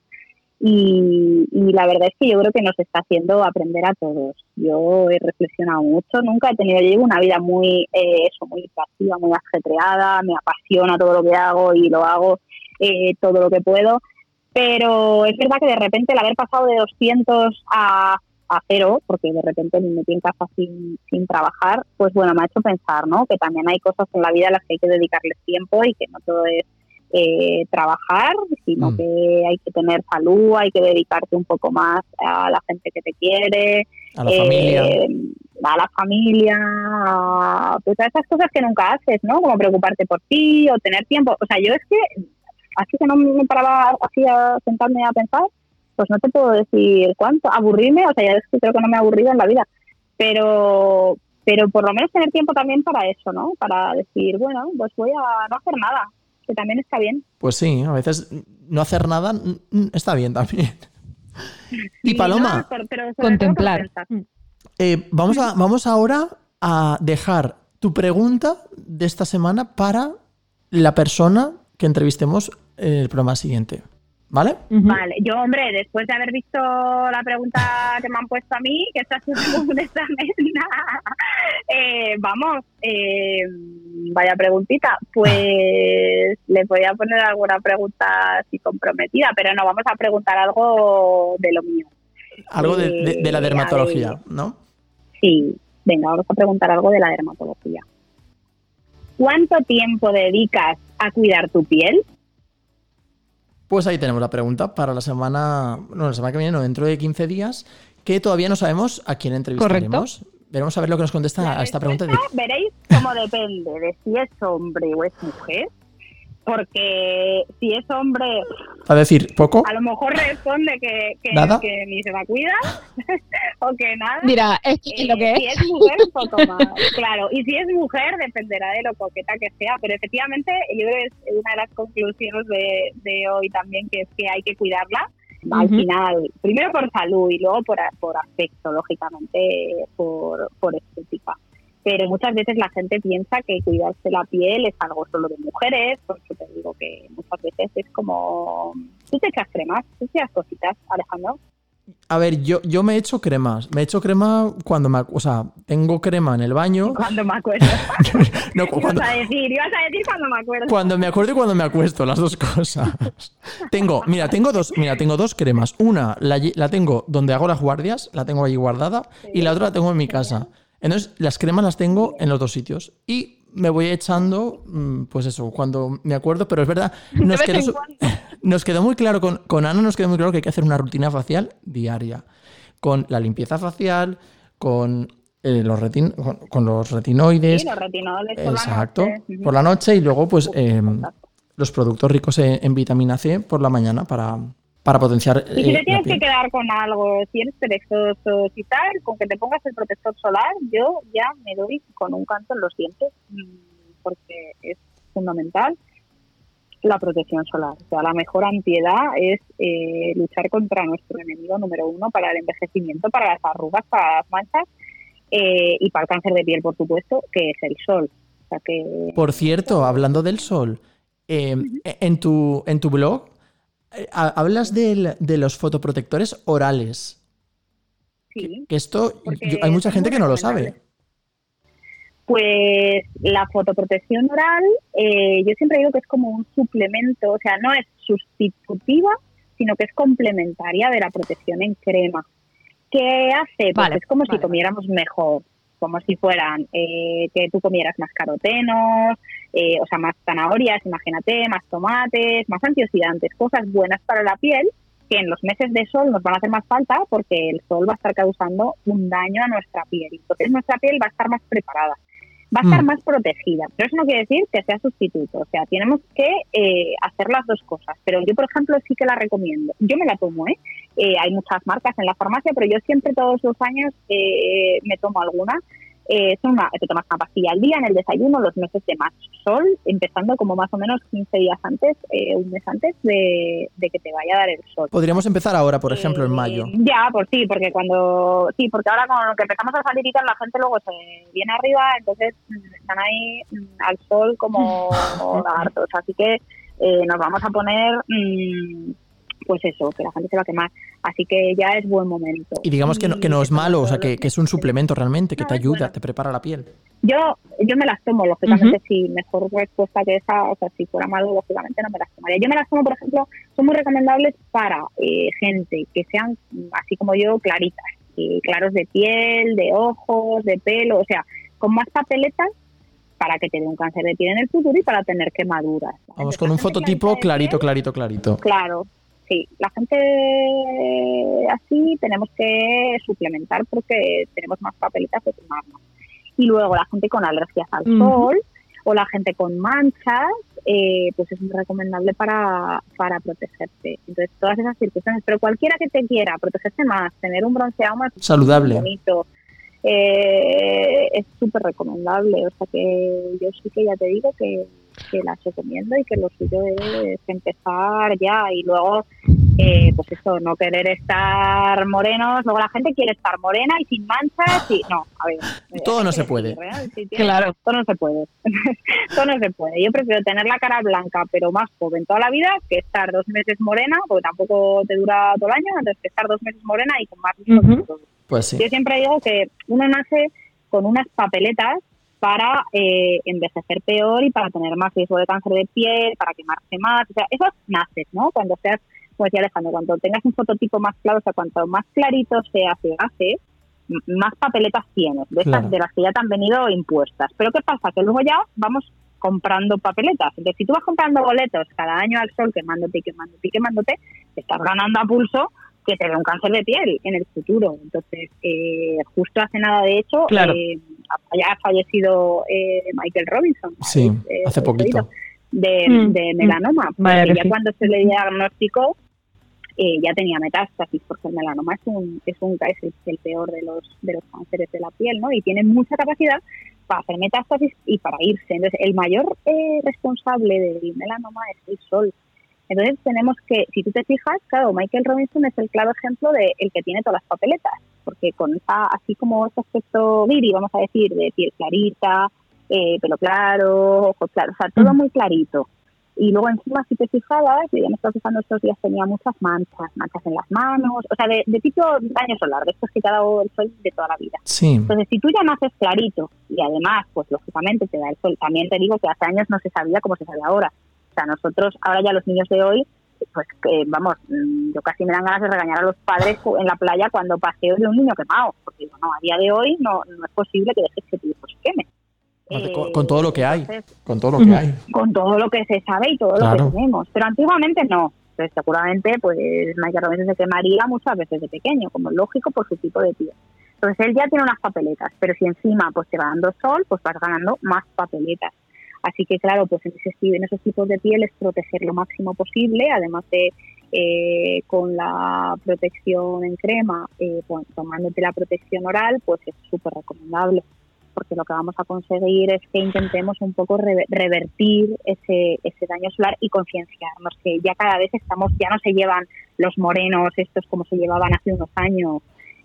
y, la verdad es que yo creo que nos está haciendo aprender a todos. Yo he reflexionado mucho, nunca he tenido, yo llevo una vida muy, eh, eso, muy pasiva, muy ajetreada, me apasiona todo lo que hago y lo hago eh, todo lo que puedo, pero es verdad que de repente el haber pasado de 200 a a cero, porque de repente me metí en casa sin, sin trabajar, pues bueno, me ha hecho pensar, ¿no? Que también hay cosas en la vida a las que hay que dedicarles tiempo y que no todo es eh, trabajar, sino Mm. que hay que tener salud, hay que dedicarte un poco más a la gente que te quiere, A la familia. eh, a la familia, a, pues a esas cosas que nunca haces, ¿no? Como preocuparte por ti o tener tiempo. O sea, yo es que, así que no me paraba así a sentarme a pensar, pues no te puedo decir cuánto. Aburrirme, o sea, ya es que creo que no me he aburrido en la vida, pero pero por lo menos tener tiempo también para eso, ¿no? Para decir, bueno, pues voy a no hacer nada, que también está bien. Pues sí, a veces no hacer nada mm, mm, está bien también. Y Paloma, no, pero- Contemplar. pensar. eh, vamos, a, vamos ahora a dejar tu pregunta de esta semana para la persona que entrevistemos en el programa siguiente. ¿Vale? Vale, yo, hombre, después de haber visto la pregunta que me han puesto a mí, que está siendo un examen, eh, vamos, eh, vaya preguntita, pues le voy a poner alguna pregunta así comprometida, pero no, vamos a preguntar algo de lo mío. Algo de, de- de la Eh, dermatología, ver. ¿no? Sí, venga, vamos a preguntar algo de la dermatología. ¿Cuánto tiempo dedicas a cuidar tu piel? Pues ahí tenemos la pregunta para la semana, no, la semana que viene, no, dentro de 15 días, que todavía no sabemos a quién entrevistaremos. Veremos a ver lo que nos contesta La a esta pregunta. de- Veréis cómo depende de si es hombre o es mujer, porque si es hombre, A decir, poco. a lo mejor responde que, que, ¿Nada? que ni se va a cuidar o que nada. Mira, es que Eh, lo que si es. es mujer, poco más. Claro, y si es mujer, dependerá de lo coqueta que sea. Pero efectivamente, yo creo que es una de las conclusiones de, de hoy también, que es que hay que cuidarla. Al final, primero por salud y luego por, por aspecto, lógicamente, por, por estética. Pero muchas veces la gente piensa que cuidarse la piel es algo solo de mujeres, porque te digo que muchas veces es como... Tú te echas cremas, tú te echas cositas, Alejandro. A ver, yo, yo me he hecho cremas. Me he hecho crema cuando me... O sea, tengo crema en el baño. Cuando me acuerdo. No, cuando, Ibas a decir, ibas a decir cuando me acuerdo. cuando me acuerdo y cuando me acuesto, las dos cosas. Tengo, mira, tengo dos, mira, tengo dos cremas. Una la, la tengo donde hago las guardias, la tengo ahí guardada, y la otra la tengo en mi casa. Entonces, las cremas las tengo en los dos sitios. Y me voy echando, mm, pues eso, cuando me acuerdo, pero es verdad, nos quedó, nos quedó muy claro, con, con Ana nos quedó muy claro que hay que hacer una rutina facial diaria. Con la limpieza facial, con, eh, los, retin- con, con los retinoides, Sí, los retinoles por Exacto, la noche. por la noche y luego pues eh, exacto. los productos ricos en, en vitamina C por la mañana para, para potenciar Y si eh, te tienes que quedar con algo, si eres perezoso y tal, con que te pongas el protector solar, yo ya me doy con un canto en los dientes, mm, porque es fundamental la protección solar. O sea, la mejor antiedad es eh, luchar contra nuestro enemigo número uno para el envejecimiento, para las arrugas, para las manchas eh, y para el cáncer de piel, por supuesto, que es el sol. O sea que Por cierto, hablando del sol, eh, en, tu, en tu blog hablas del- de los fotoprotectores orales. sí, Que esto yo- hay mucha gente que no lo sabe. Pues la fotoprotección oral, eh, yo siempre digo que es como un suplemento, o sea, no es sustitutiva, sino que es complementaria de la protección en crema. ¿Qué hace? Pues Vale, es como vale, si comiéramos mejor, como si fueran eh, que tú comieras más carotenos, eh, o sea, más zanahorias, imagínate, más tomates, más antioxidantes, cosas buenas para la piel que en los meses de sol nos van a hacer más falta porque el sol va a estar causando un daño a nuestra piel. Entonces nuestra piel va a estar más preparada, va a estar Mm. más protegida. Pero eso no quiere decir que sea sustituto. O sea, tenemos que eh, hacer las dos cosas. Pero yo, por ejemplo, sí que la recomiendo. Yo me la tomo, ¿eh? Eh, hay muchas marcas en la farmacia, pero yo siempre todos los años eh, me tomo alguna. Eh, son una, te tomas una pastilla al día en el desayuno los meses de más sol, empezando como más o menos 15 días antes, eh, un mes antes de, de que te vaya a dar el sol. Podríamos empezar ahora, por ejemplo, en Eh, mayo. Ya, pues sí, porque cuando. Sí, porque ahora con lo que empezamos a salir y tal, la gente luego se viene arriba, entonces mm, están ahí mm, al sol como lagartos. Así que eh, nos vamos a poner. mm, pues eso, que la gente se va a quemar. Así que ya es buen momento. Y digamos que no, que no es malo, o sea, que, que es un suplemento realmente, que No, te ayuda, bueno. te prepara la piel. Yo, yo me las tomo, lógicamente, sí, mejor respuesta que esa, o sea, si fuera malo, lógicamente no me las tomaría. Yo me las tomo, por ejemplo, son muy recomendables para eh, gente que sean, así como yo, claritas, eh, claros de piel, de ojos, de pelo, o sea, con más papeletas para que te dé un cáncer de piel en el futuro y para tener quemaduras. Vamos con un fototipo clarito, clarito, clarito. Claro, sí. La gente así tenemos que suplementar porque tenemos más papeletas de quemarnos. Y luego la gente con alergias al sol o la gente con manchas, eh, pues es muy recomendable para, para protegerte. Entonces, todas esas circunstancias, pero cualquiera que te quiera protegerse más, tener un bronceado más saludable, bonito, eh, es súper recomendable. O sea que yo sí que ya te digo que, que las recomiendo y que lo suyo es empezar ya y luego eh, pues eso, no querer estar morenos, luego la gente quiere estar morena y sin manchas y no, a ver. Todo no se puede. claro. Todo no se puede. todo no se puede. Yo prefiero tener la cara blanca pero más joven toda la vida que estar dos meses morena, porque tampoco te dura todo el año, antes que estar dos meses morena y con más Pues sí. Yo siempre digo que uno nace con unas papeletas para eh, envejecer peor y para tener más riesgo de cáncer de piel, para quemarse más. O sea, eso naces, ¿no? Cuando seas como decía Alejandro, cuando tengas un fototipo más claro, o sea, cuanto más clarito sea se hace, más papeletas tienes, de, estas, de las que ya te han venido impuestas. Pero ¿qué pasa? Que luego ya vamos comprando papeletas. Entonces, si tú vas comprando boletos cada año al sol, quemándote y quemándote y quemándote, te estás ganando a pulso que te dé un cáncer de piel en el futuro. Entonces, eh, justo hace nada, de hecho, eh, ha fallecido eh, Michael Robinson. Sí, hace poquito. De, mm. de melanoma. ya cuando se le diagnosticó, eh, ya tenía metástasis, porque el melanoma es un, es un es el, peor de los, de los cánceres de la piel, ¿no? Y tiene mucha capacidad para hacer metástasis y para irse. Entonces, el mayor eh, responsable del melanoma es el sol. Entonces, tenemos que, si tú te fijas, claro, Michael Robinson es el claro ejemplo de el que tiene todas las papeletas, porque con esa, así como ese aspecto viri, vamos a decir, de piel clarita, eh, pelo claro, ojos claros, o sea, todo mm. muy clarito. Y luego encima, si te fijabas, ya me estaba fijando estos días, tenía muchas manchas, manchas en las manos, o sea, de, tipo daño solar, de estos que te ha dado el sol de toda la vida. Sí. Entonces, si tú ya naces clarito y además, pues lógicamente te da el sol, también te digo que hace años no se sabía como se sabe ahora. O sea, nosotros, ahora ya los niños de hoy, pues que, vamos, mm, yo casi me dan ganas de regañar a los padres en la playa cuando paseo de un niño quemado, porque digo, no, a día de hoy no, no es posible que dejes que tu hijo se queme. Con, todo lo que hay. Con todo lo que hay. Con todo lo que se sabe y todo lo que tenemos. Pero antiguamente no. Entonces, seguramente, pues Michael Robinson se quemaría muchas veces de pequeño, como es lógico por su tipo de piel. Entonces, él ya tiene unas papeletas, pero si encima pues te va dando sol, pues vas ganando más papeletas. Así que, claro, pues en, ese, en esos tipos de piel es proteger lo máximo posible, además de eh, con la protección en crema, eh, tomándote la protección oral, pues es súper recomendable porque lo que vamos a conseguir es que intentemos un poco revertir ese, ese daño solar y concienciarnos que ya cada vez estamos, ya no se llevan los morenos estos como se llevaban hace unos años,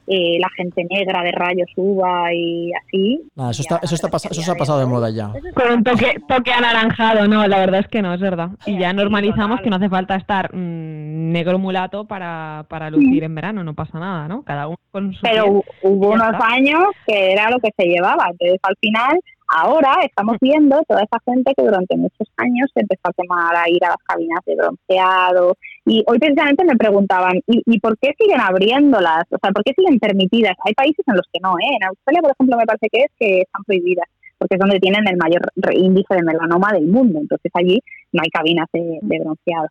eh, la gente negra de rayos uva y así. eso, está, eso, está eso se ha pasado de moda ya. Con un toque, toque anaranjado, no, la verdad es que no, es verdad. Y ya normalizamos que no hace falta estar mm, negro mulato para, para lucir en verano, no pasa nada, ¿no? Cada uno con su. Pero hubo unos años que era lo que se llevaba, entonces al final Ahora estamos viendo toda esa gente que durante muchos años se empezó a quemar, a ir a las cabinas de bronceado. Y hoy precisamente me preguntaban, ¿y, por qué siguen abriéndolas? O sea, ¿por qué siguen permitidas? Hay países en los que no, ¿eh? En Australia, por ejemplo, me parece que es que están prohibidas, porque es donde tienen el mayor índice de melanoma del mundo. Entonces allí no hay cabinas de, bronceado.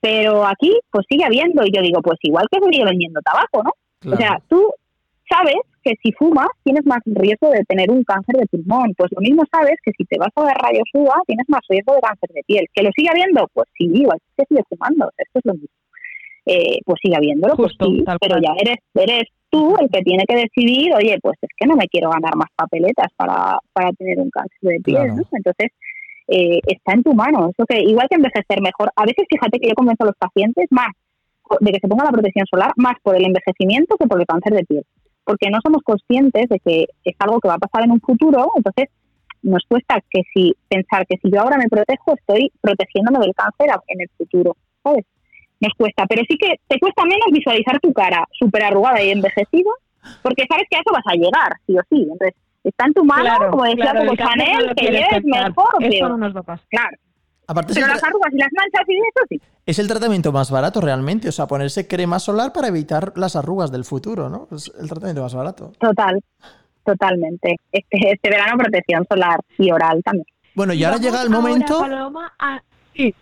Pero aquí, pues sigue habiendo. Y yo digo, pues igual que sigue vendiendo tabaco, ¿no? O sea, tú sabes que si fumas tienes más riesgo de tener un cáncer de pulmón. Pues lo mismo sabes que si te vas a ver rayos UVA tienes más riesgo de cáncer de piel. ¿Que lo sigue habiendo? Pues sí, igual que sigue fumando. Esto es lo mismo. Eh, pues sigue habiéndolo, pues sí, pero ya eres, eres tú el que tiene que decidir, oye, pues es que no me quiero ganar más papeletas para, para tener un cáncer de piel, Entonces, eh, está en tu mano. Eso que, igual que envejecer mejor, a veces fíjate que yo convenzo a los pacientes más de que se ponga la protección solar, más por el envejecimiento que por el cáncer de piel porque no somos conscientes de que es algo que va a pasar en un futuro, entonces nos cuesta que si pensar que si yo ahora me protejo estoy protegiéndome del cáncer en el futuro, ¿sabes? Nos cuesta, pero sí que te cuesta menos visualizar tu cara súper arrugada y envejecida, porque sabes que a eso vas a llegar, sí o sí. Entonces, está en tu mano, como decía como Chanel, que lleves mejor Eso no nos va a pasar. Claro, Aparte Pero las arrugas y las manchas y eso sí. es el tratamiento más barato realmente. O sea, ponerse crema solar para evitar las arrugas del futuro, ¿no? Es el tratamiento más barato. Total, totalmente. Este, este verano protección solar y oral también. Bueno, y ahora Vamos llega el momento. Paloma, a- Sí,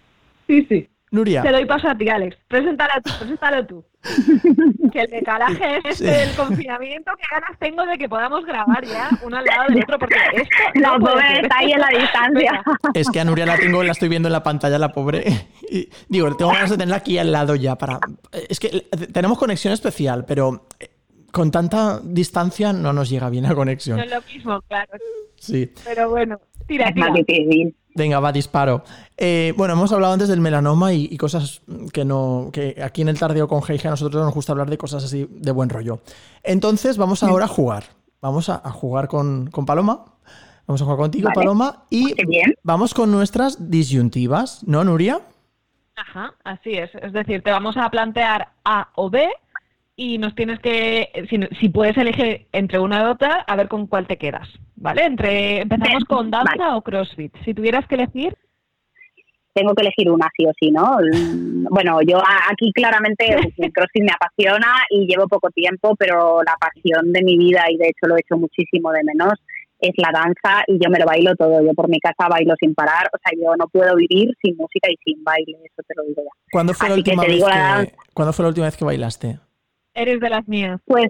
sí, sí. Nuria. Te doy paso a ti, Alex. Preséntalo tú, preséntalo tú. que el decalaje este Sí. del confinamiento, qué ganas tengo de que podamos grabar ya uno al lado del otro, porque esto La no pobre está ahí en la distancia. Es que a Nuria la tengo, la estoy viendo en la pantalla, la pobre. Y, digo, tengo ganas de tenerla aquí al lado ya para. Es que tenemos conexión especial, pero eh, con tanta distancia no nos llega bien la conexión. No es lo mismo, claro. Sí. Pero bueno, tira, Es tira. Venga, va, disparo. Eh, bueno, hemos hablado antes del melanoma y, y cosas que no. que aquí en el tardeo con Geige a nosotros nos gusta hablar de cosas así de buen rollo. Entonces, vamos ahora a jugar. Vamos a, a jugar con, con Paloma. Vamos a jugar contigo, Vale. Paloma. Y bien. vamos con nuestras disyuntivas, ¿no, Nuria? Ajá, así es. Es decir, te vamos a plantear A o B y nos tienes que, si, si puedes elegir entre una y otra, a ver con cuál te quedas. ¿Vale? Entre, empezamos con danza vale. o crossfit. Si tuvieras que elegir, Tengo que elegir una sí o sí, ¿no? Mm, Bueno, yo a- aquí claramente el CrossFit me apasiona y llevo poco tiempo, pero la pasión de mi vida, y de hecho lo he hecho muchísimo de menos, es la danza y yo me lo bailo todo. Yo por mi casa bailo sin parar, o sea, yo no puedo vivir sin música y sin baile, eso te lo digo ya. ¿Cuándo fue, la que última te vez digo que, la danza. ¿Cuándo fue la última vez que bailaste? Eres de las mías. Pues,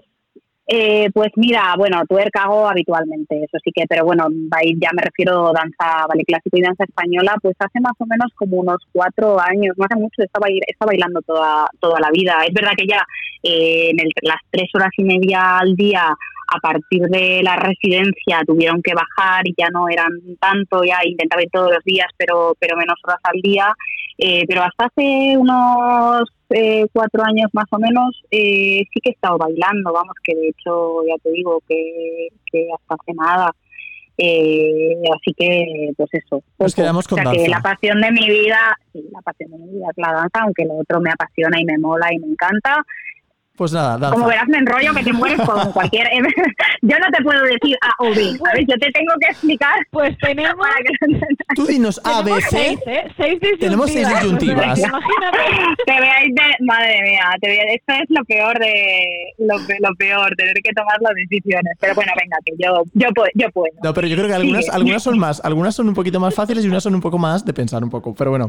eh, pues mira, bueno, tuerca hago habitualmente, eso sí que, pero bueno, bail- ya me refiero danza, ballet clásico y danza española, pues hace más o menos como unos cuatro años, no hace mucho, estaba, estaba bailando toda, toda la vida. Es verdad que ya eh, en el- las tres horas y media al día, a partir de la residencia, tuvieron que bajar y ya no eran tanto, ya intentaba ir todos los días, pero, pero menos horas al día. Eh, pero hasta hace unos eh, cuatro años más o menos eh, sí que he estado bailando, vamos, que de hecho ya te digo que, que hasta hace nada. Eh, así que, pues eso. Nos poco. quedamos con o sea, que la pasión de mi vida, sí, la pasión de mi vida es la danza, aunque lo otro me apasiona y me mola y me encanta. Pues nada, danza. Como verás, me enrollo que te mueres con cualquier. yo no te puedo decir A o B, ¿sabes? Yo te tengo que explicar Pues tenemos, para que. Tú dinos A, B, C. seis, ¿eh? Seis disyuntivas. Tenemos seis disyuntivas. Imagínate. te veáis de madre mía te veáis- esto es lo peor de lo, lo peor tener que tomar las decisiones pero bueno venga que yo yo puedo yo puedo No, pero yo creo que algunas, algunas son más, algunas son un poquito más fáciles y unas son un poco más de pensar un poco. Pero bueno,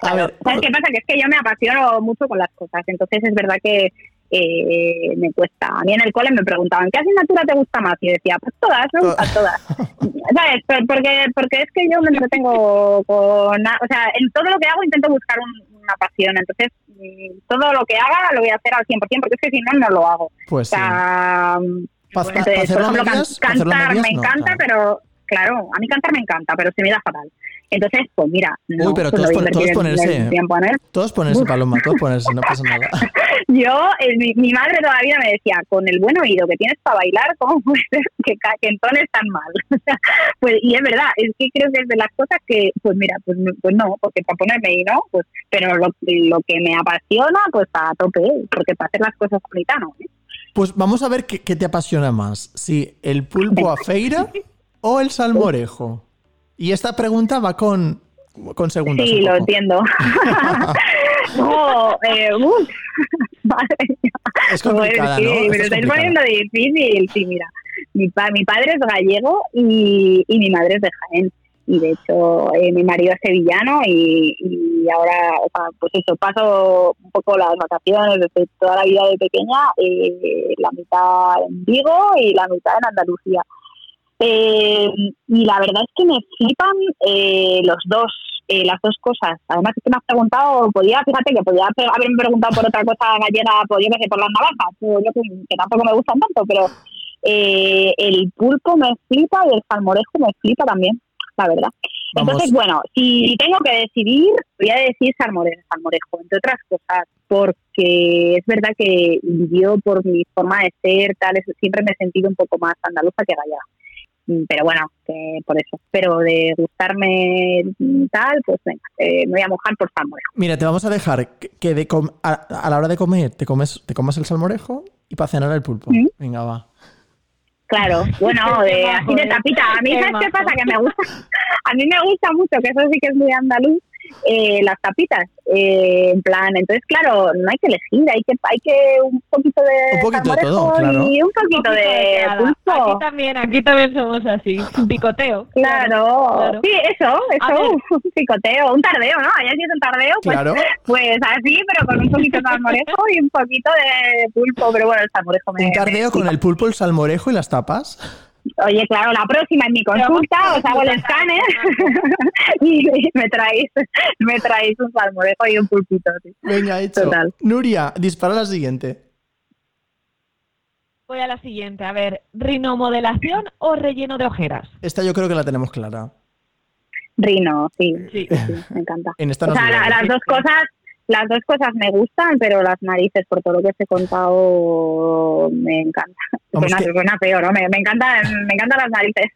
a Claro. ver, sabes qué pasa que es que yo me apasiono mucho con las cosas entonces es verdad que eh, me cuesta. A mí en el cole me preguntaban qué asignatura te gusta más y yo decía pues todas me gustan todas. sabes porque porque es que yo me entretengo con o sea en todo lo que hago intento buscar un- una pasión. Entonces mm, todo lo que haga lo voy a hacer al 100% porque es que si no no lo hago. Pues O sí. sea, pa- entonces, por ejemplo, can- cantar medias, me no, encanta, claro. pero claro, a mí cantar me encanta, pero se me da fatal. Entonces, pues mira, no, Uy, pero pues todos no pon- todos ponerse. Todos ponerse paloma, todos ponerse, no pasa nada. Yo, eh, mi, mi madre todavía me decía, con el buen oído que tienes para bailar, ¿cómo puede ser que, que entones tan mal? Pues, y es verdad, es que creo que es de las cosas que, pues mira, pues, no- pues no, porque para ponerme y no, pues, pero lo, lo que me apasiona, pues a tope, porque para hacer las cosas bonitas, ¿no? ¿eh? Pues vamos a ver qué, qué te apasiona más, si el pulpo a feira o el salmorejo. Y esta pregunta va con, con segundos. Sí, lo entiendo. no, eh, uf, madre. Es complicada, ¿no? sí, Esta me lo estáis poniendo difícil. Sí, mira, mi, pa- mi padre es gallego y, y mi madre es de Jaén. Y de hecho, eh, mi marido es sevillano y, y ahora, o sea, pues eso, paso un poco las vacaciones desde toda la vida de pequeña, eh, la mitad en Vigo y la mitad en Andalucía. Eh, y la verdad es que me flipan eh, los dos, eh, las dos cosas. Además, es que me has preguntado, podía, fíjate que podía haber- haberme preguntado por otra cosa gallega, pues yo qué sé, por las navajas, pues yo que, que tampoco me gustan tanto, pero eh, el pulpo me flipa y el salmorejo me flipa también, la verdad. Vamos. Entonces, bueno, si tengo que decidir, voy a decir salmorejo, salmorejo, entre otras cosas, porque es verdad que yo, por mi forma de ser, tal, siempre me he sentido un poco más andaluza que gallega. Mm, Pero bueno, que por eso. Pero de gustarme tal, pues venga, eh, me voy a mojar por salmorejo. Mira, te vamos a dejar que- de com- a, a la hora de comer te comes, te comas el salmorejo y para cenar el pulpo. ¿Mm? Venga, va. Claro, bueno, de, majo, así de eh. tapita. A mí, Qué ¿sabes qué pasa? Que me gusta, a mí me gusta mucho, que eso sí que es muy andaluz, eh, las tapitas. Eh, en plan, entonces, claro, no hay que elegir, hay que hay que un poquito de Un poquito de todo, claro. y un poquito, Un poquito de pulpo. Aquí también, aquí también somos así. Picoteo. Claro, claro. sí, eso, eso, un picoteo, un tardeo, ¿no? Allá sí es un tardeo, pues, Claro. pues así, pero con un poquito de salmorejo y un poquito de pulpo, pero bueno, el salmorejo me... Un tardeo me- con el pulpo, el salmorejo y las tapas. Oye, claro, la próxima en mi consulta os hago el escáner y me traéis, me traéis un salmorejo y un pulpito. sí. Venga, hecho. Total. Nuria, dispara la siguiente. Voy a la siguiente. A ver, ¿rinomodelación o relleno de ojeras? Esta yo creo que la tenemos clara. Rino, sí, Sí. sí, me encanta. En esta O no sea, se la- vale. las dos cosas, las dos cosas me gustan, pero las narices, por todo lo que os he contado, me encanta. Suena, que- suena feo, ¿no? Me, me encanta, me encantan las narices.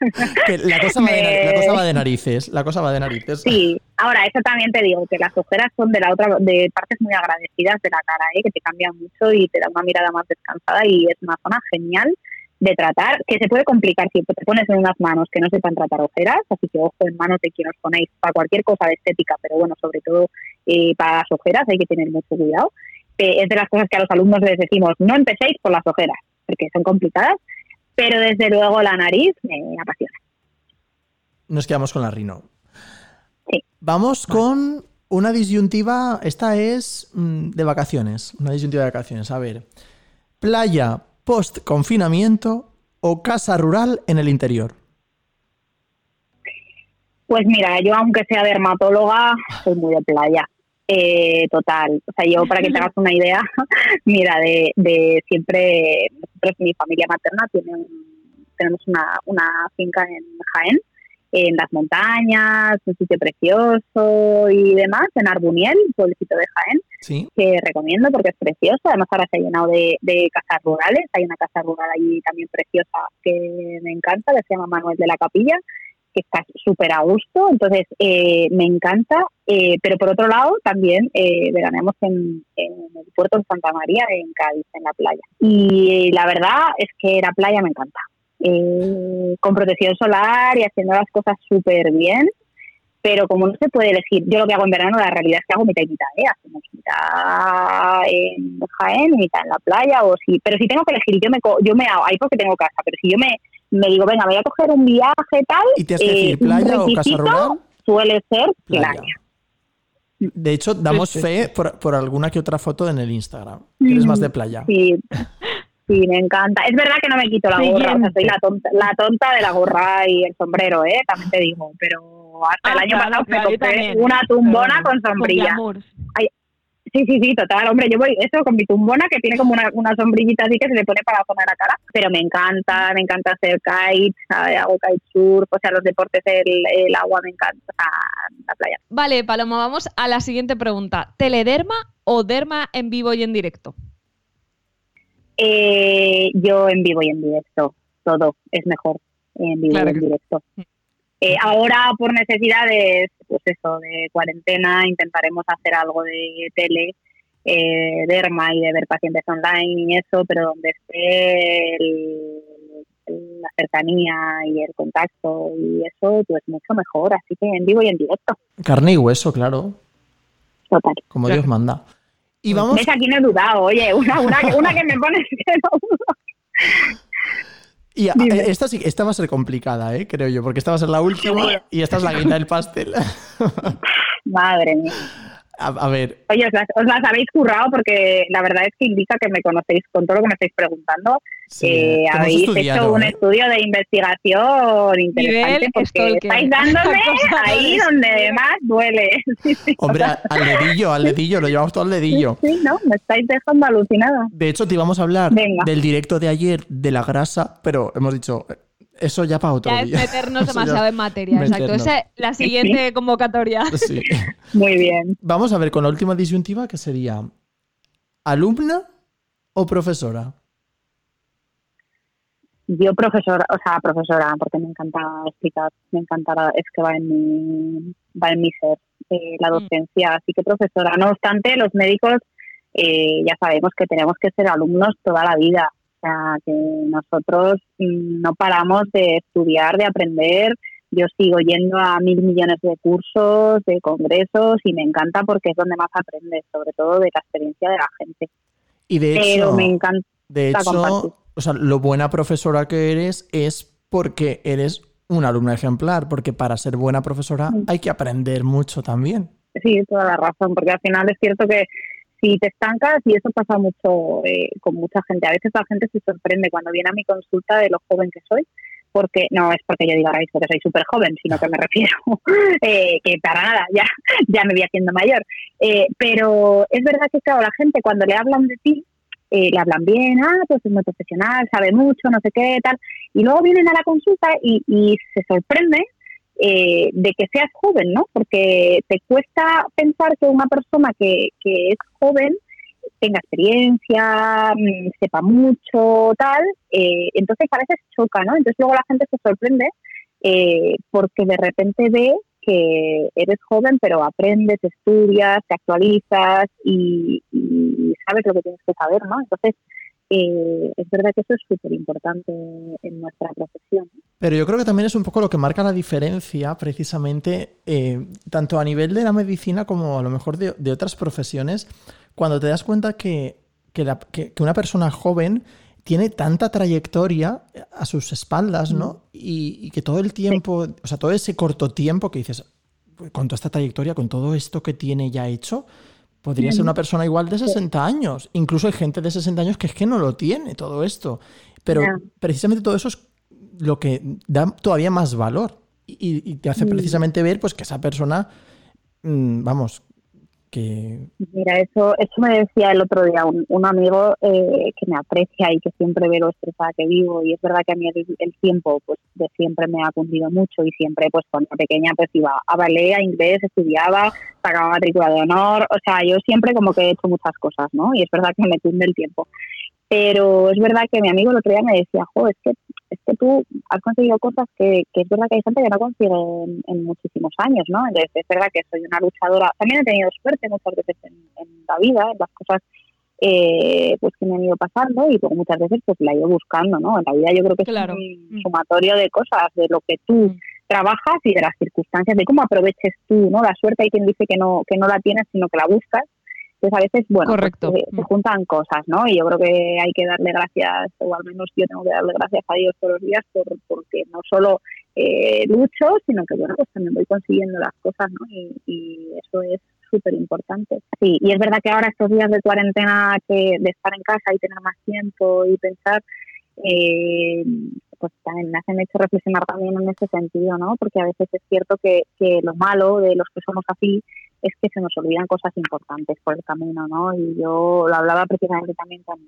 Que la, cosa va de, Me- la cosa va de narices. La cosa va de narices. Sí, ahora eso también te digo, que las ojeras son de la otra, de partes muy agradecidas de la cara, ¿eh? que te cambian mucho y te da una mirada más descansada y es una zona genial de tratar, que se puede complicar si te pones en unas manos que no sepan tratar ojeras, así que ojo en manos de quien os ponéis para cualquier cosa de estética, pero bueno, sobre todo eh, para las ojeras hay que tener mucho cuidado. Eh, es de las cosas que a los alumnos les decimos, no empecéis por las ojeras, porque son complicadas, pero desde luego la nariz me apasiona. Nos quedamos con la Rino. Sí. Vamos con una disyuntiva. Esta es mm, de vacaciones. Una disyuntiva de vacaciones. A ver. Playa post confinamiento o casa rural en el interior. Pues mira, yo aunque sea dermatóloga, soy muy de playa. Eh, total. O sea, yo para que te hagas una idea, mira, de, de siempre, nosotros, mi familia materna tiene tenemos una, una finca en Jaén, en las montañas, un sitio precioso y demás, en Arbuniel, un pueblecito de Jaén Sí. que recomiendo porque es precioso. Además, ahora se ha llenado de, de casas rurales. Hay una casa rural allí también preciosa que me encanta, que se llama Manuel de la Capilla, que está súper a gusto. Entonces, eh, me encanta. Eh, pero por otro lado, también eh, veraneamos en, en el puerto de Santa María, en Cádiz, en la playa. Y la verdad es que la playa me encanta. Eh, con protección solar y haciendo las cosas súper bien pero como no se puede elegir, yo lo que hago en verano, la realidad es que hago mitad y mitad, ¿eh? Hacemos mitad en Jaén y mitad en la playa, o si, pero si tengo que elegir, yo me, co- yo me hago, ahí porque tengo casa, pero si yo me, me digo, venga, voy a coger un viaje tal, ¿Y te has decir eh, un playa o casa rural? suele ser Playa. playa. De hecho, damos Sí, sí, fe por, por alguna que otra foto en el Instagram. que Eres más de playa. Sí, sí, me encanta. Es verdad que no me quito la gorra, o sea, Siguiente. soy la tonta, la tonta de la gorra y el sombrero, ¿eh? También te digo, pero hasta el Ah, año claro, pasado claro, me compré una tumbona Pero con sombrilla. Sí, sí, sí, total, hombre, yo voy eso con mi tumbona que tiene como una, una sombrillita así que se le pone para la zona de la cara, pero me encanta, me encanta hacer kite, ¿sabes? hago kitesurf, o sea, los deportes, el, el agua me encanta, la playa. Vale, Paloma, vamos a la siguiente pregunta. ¿Telederma o derma en vivo y en directo? Eh, yo en vivo y en directo, todo es mejor en vivo Claro y en que directo. Eh, ahora, por necesidades, pues eso, de cuarentena, intentaremos hacer algo de tele, eh, derma y de ver pacientes online y eso, pero donde esté el- el- la cercanía y el contacto y eso, pues mucho mejor. Así que en vivo y en directo, Carne y hueso, claro. total. Como Claro. Dios manda. Y vamos. ¿Ves? Aquí no he dudado, oye, una, una, que- una que me no Y a- Dime. esta, sí, esta va a ser complicada, ¿eh? creo yo, porque esta va a ser la última y esta es la guinda del pastel. Madre mía. A, a ver, Oye, os las, os las habéis currado porque la verdad es que indica que me conocéis con todo lo que me estáis preguntando. sí, Eh, habéis hecho un ¿eh? estudio de investigación interesante Nivel porque stalker. estáis dándome ahí donde más duele. Sí, sí, Hombre, al dedillo, al dedillo, lo llevamos todo al dedillo. sí, no, me estáis dejando alucinada. De hecho, te íbamos a hablar Venga. del directo de ayer de la grasa, pero hemos dicho, eso ya para otro Ya es meternos Eso demasiado en materia, exacto. Esa es la siguiente convocatoria. Sí. Muy bien. Vamos a ver con la última disyuntiva que sería ¿alumna o profesora? Yo profesora, o sea, profesora, porque me encanta explicar, me encanta, es que va en mi, va en mi ser eh, la Mm. docencia, así que profesora. No obstante, los médicos eh, ya sabemos que tenemos que ser alumnos toda la vida, sea, que nosotros mm, no paramos de estudiar, de aprender, yo sigo yendo a mil millones de cursos, de congresos y me encanta porque es donde más aprendes, sobre todo de la experiencia de la gente. Y de hecho, me encanta de hecho o sea, lo buena profesora que eres es porque eres una alumna ejemplar, porque para ser buena profesora mm. hay que aprender mucho también. Sí, toda la razón, porque al final es cierto que si te estancas, y eso pasa mucho eh, con mucha gente, a veces la gente se sorprende cuando viene a mi consulta de lo joven que soy, porque no es porque yo diga ahora que soy súper joven, sino que me refiero eh, que para nada, ya, ya me voy haciendo mayor. Eh, pero es verdad que, claro, la gente cuando le hablan de ti, eh, le hablan bien, ah, pues es muy profesional, sabe mucho, no sé qué, tal, y luego vienen a la consulta y, se sorprende eh, de que seas joven, ¿no? Porque te cuesta pensar que una persona que, que es joven tenga experiencia, mm, sepa mucho, tal, eh, entonces a veces choca, ¿no? Entonces luego la gente se sorprende porque de repente ve que eres joven, pero aprendes, estudias, te actualizas y, sabes lo que tienes que saber, ¿no? Entonces, eh, es verdad que eso es súper importante en nuestra profesión. Pero yo creo que también es un poco lo que marca la diferencia, precisamente, eh, tanto a nivel de la medicina como a lo mejor de, otras profesiones, cuando te das cuenta que, que una persona joven tiene tanta trayectoria a sus espaldas, ¿no? Mm. Y, que todo el tiempo, o sea, todo ese corto tiempo que dices, pues, con toda esta trayectoria, con todo esto que tiene ya hecho, podría ser una persona igual de 60 años. Incluso hay gente de 60 años que es que no lo tiene todo esto. Pero precisamente todo eso es lo que da todavía más valor y, te hace mm. precisamente ver pues que esa persona, mm, Mira, eso, eso me decía el otro día un, amigo eh, que me aprecia y que siempre ve lo estresada que vivo y es verdad que a mí el, tiempo pues de siempre me ha cundido mucho y siempre pues cuando pequeña pues iba a ballet, a inglés, estudiaba, sacaba matrícula de honor, o sea, yo siempre como que he hecho muchas cosas, ¿no? Y es verdad que me cunde el tiempo. Pero es verdad que mi amigo el otro día me decía, jo, es que, es que tú has conseguido cosas que, que es verdad que hay gente que no consigue en, muchísimos años, ¿no? Entonces es verdad que soy una luchadora. También he tenido suerte muchas veces en, la vida, en las cosas eh, pues que me han ido pasando y luego muchas veces pues la he ido buscando, ¿no? En la vida yo creo que es un mm. sumatorio de cosas, de lo que tú mm. trabajas y de las circunstancias, de cómo aproveches tú, ¿no? La suerte hay quien dice que no, que no la tienes, sino que la buscas entonces a veces, bueno, pues, eh, se, juntan cosas, ¿no? Y yo creo que hay que darle gracias, o al menos yo tengo que darle gracias a Dios todos los días por, porque no solo eh, lucho, sino que, bueno, pues también voy consiguiendo las cosas, ¿no? Y, eso es súper importante. Sí, y es verdad que ahora estos días de cuarentena, que de estar en casa y tener más tiempo y pensar, eh, pues también me hacen hecho reflexionar también en ese sentido, ¿no? Porque a veces es cierto que, que lo malo de los que somos así es que se nos olvidan cosas importantes por el camino, ¿no? Y yo lo hablaba precisamente también con,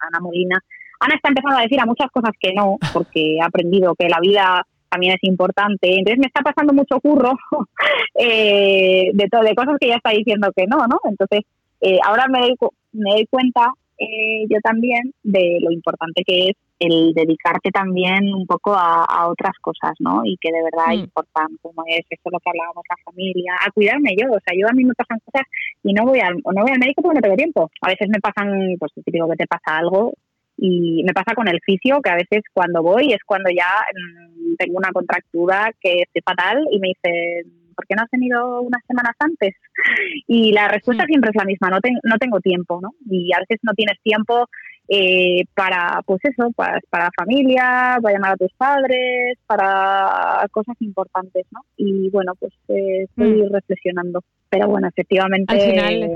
Ana Molina. Ana está empezando a decir a muchas cosas que no, porque ha aprendido que la vida también es importante. Entonces me está pasando mucho curro eh, de, de cosas que ya está diciendo que no, ¿no? Entonces eh, ahora me doy, me doy cuenta eh, yo también de lo importante que es el dedicarte también un poco a, otras cosas, ¿no? Y que de verdad es mm. importante, como es eso lo que hablábamos, la familia, a cuidarme yo, o sea, yo a mí me pasan cosas y no voy al, no voy al médico porque no tengo tiempo. A veces me pasan, pues digo que te pasa algo y me pasa con el fisio, que a veces cuando voy es cuando ya mm, tengo una contractura que estoy fatal y me dice ¿por qué no has venido unas semanas antes? Y la respuesta mm. siempre es la misma, no, no tengo tiempo, ¿no? Y a veces no tienes tiempo eh, para, pues eso, para, para familia, para llamar a tus padres, para cosas importantes, ¿no? Y bueno, pues eh, estoy mm. reflexionando. Pero bueno, efectivamente... Al final,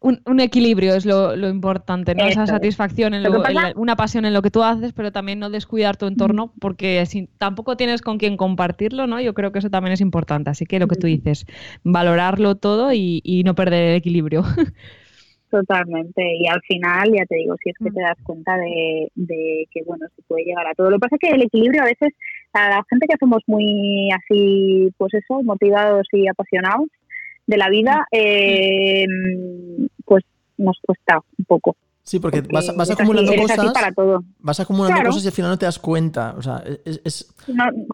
un, equilibrio es lo, importante, ¿no? Esa satisfacción, en una pasión en lo que tú haces, pero también no descuidar tu entorno, porque si tampoco tienes con quién compartirlo, ¿no? Yo creo que eso también es importante. Así que lo que tú dices, valorarlo todo y, y no perder el equilibrio. Totalmente, y al final, ya te digo, si es que te mm. das cuenta de, que, bueno, se puede llegar a todo. Lo que pasa es que el equilibrio a veces, a la gente que somos muy así, pues eso, motivados y apasionados de la vida, mm. eh, pues nos cuesta un poco. Sí, porque, vas, vas, acumulando cosas. Vas acumulando cosas y al final no te das cuenta. O sea, es.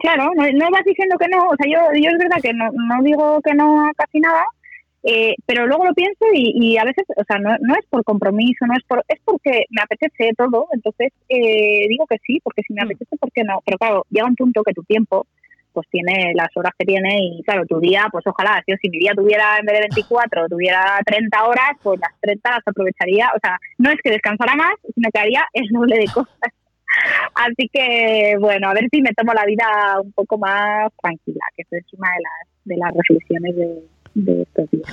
claro, no, vas diciendo que no. O sea, yo, yo es verdad que no, no digo que no a casi nada, eh, pero luego lo pienso y, a veces, o sea, no, no, es por compromiso, no es por, es porque me apetece todo, entonces eh, digo que sí, porque si me mm. apetece, ¿por qué no? Pero claro, llega un punto que tu tiempo pues tiene las horas que tiene y claro, tu día, pues ojalá, si mi día tuviera en vez de 24, tuviera 30 horas, pues las 30 las aprovecharía, o sea, no es que descansara más, sino que haría el doble de cosas. Así que, bueno, a ver si me tomo la vida un poco más tranquila, que eso es una de las, de las reflexiones de, de estos días.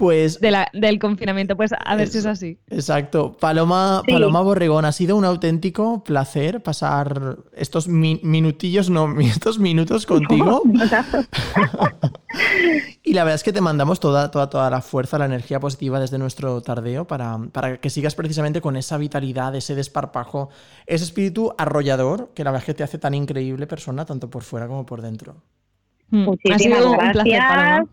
Pues. del confinamiento, pues a ver si es así. Exacto. Paloma, Paloma Borregón, ha sido un auténtico placer pasar estos minutillos, no, estos minutos contigo. y la verdad es que te mandamos toda, toda, toda la fuerza, la energía positiva desde nuestro tardeo para, para que sigas precisamente con esa vitalidad, ese desparpajo, ese espíritu arrollador que la verdad es que te hace tan increíble persona, tanto por fuera como por dentro. Mm. Muchísimas gracias.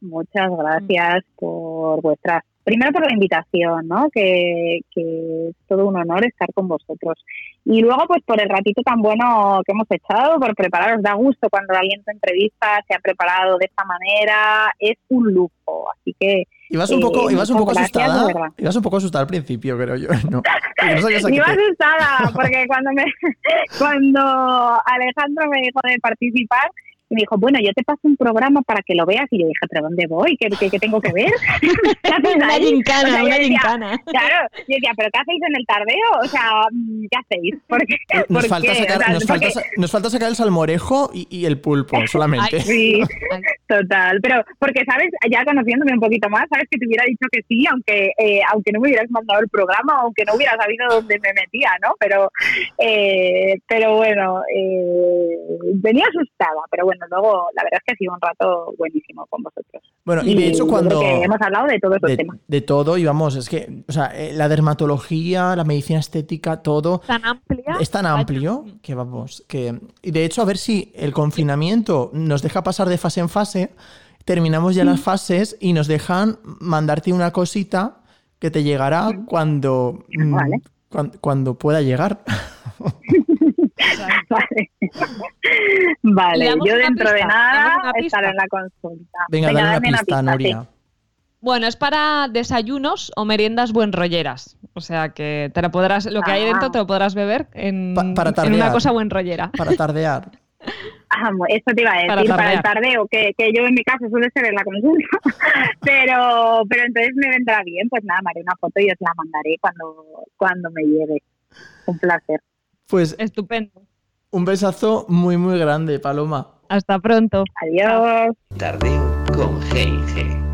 Muchas gracias por vuestras, primero por la invitación, ¿no? Que, que, es todo un honor estar con vosotros. Y luego, pues por el ratito tan bueno que hemos echado, por prepararos, da gusto cuando alguien te entrevista, se ha preparado de esta manera, es un lujo. Así que Ibas un poco, eh, ibas un poco asustada. Ibas un poco asustada al principio, creo yo. No. Iba asustada, porque cuando me cuando Alejandro me dijo de participar, y me dijo, bueno, yo te paso un programa para que lo veas. Y yo dije, ¿pero dónde voy? ¿Qué, qué, tengo que ver? una gincana, una gincana. Claro, yo decía, ¿pero qué hacéis en el tardeo? O sea, mm, ¿qué hacéis? Porque, nos, falta sacar, nos, falta, nos, falta sacar, el salmorejo y, y el pulpo solamente. sí, total. Pero porque, ¿sabes? Ya conociéndome un poquito más, ¿sabes? Que te hubiera dicho que sí, aunque, eh, aunque no me hubieras mandado el programa, aunque no hubiera sabido dónde me metía, ¿no? Pero, eh, pero bueno, eh, venía asustada, pero bueno luego la verdad es que ha sido un rato buenísimo con vosotros. Bueno, y, de hecho cuando... hemos hablado de todos los temas. De todo, y vamos, es que, o sea, eh, la dermatología, la medicina estética, todo... Tan amplia. Es tan amplio que vamos, que... Y de hecho, a ver si el confinamiento nos deja pasar de fase en fase, terminamos ya las fases y nos dejan mandarte una cosita que te llegará cuando, mm, cuando, cuando pueda llegar. vale. vale, yo dentro de nada estaré en la consulta. Venga, dale una pista, Noria. Bueno, es para desayunos o meriendas buen rolleras. O sea que te la podrás, lo que hay dentro ah. te lo podrás beber en, en una cosa buen rollera. Para tardear. Ah, eso te iba a decir, para, el tardeo, que, que, yo en mi caso suele ser en la consulta, pero, pero entonces me vendrá bien, pues nada, me haré una foto y os la mandaré cuando, cuando me llegue. Un placer. Pues estupendo. Un besazo muy muy grande, Paloma. Hasta pronto. Adiós. Tardeo con G&G.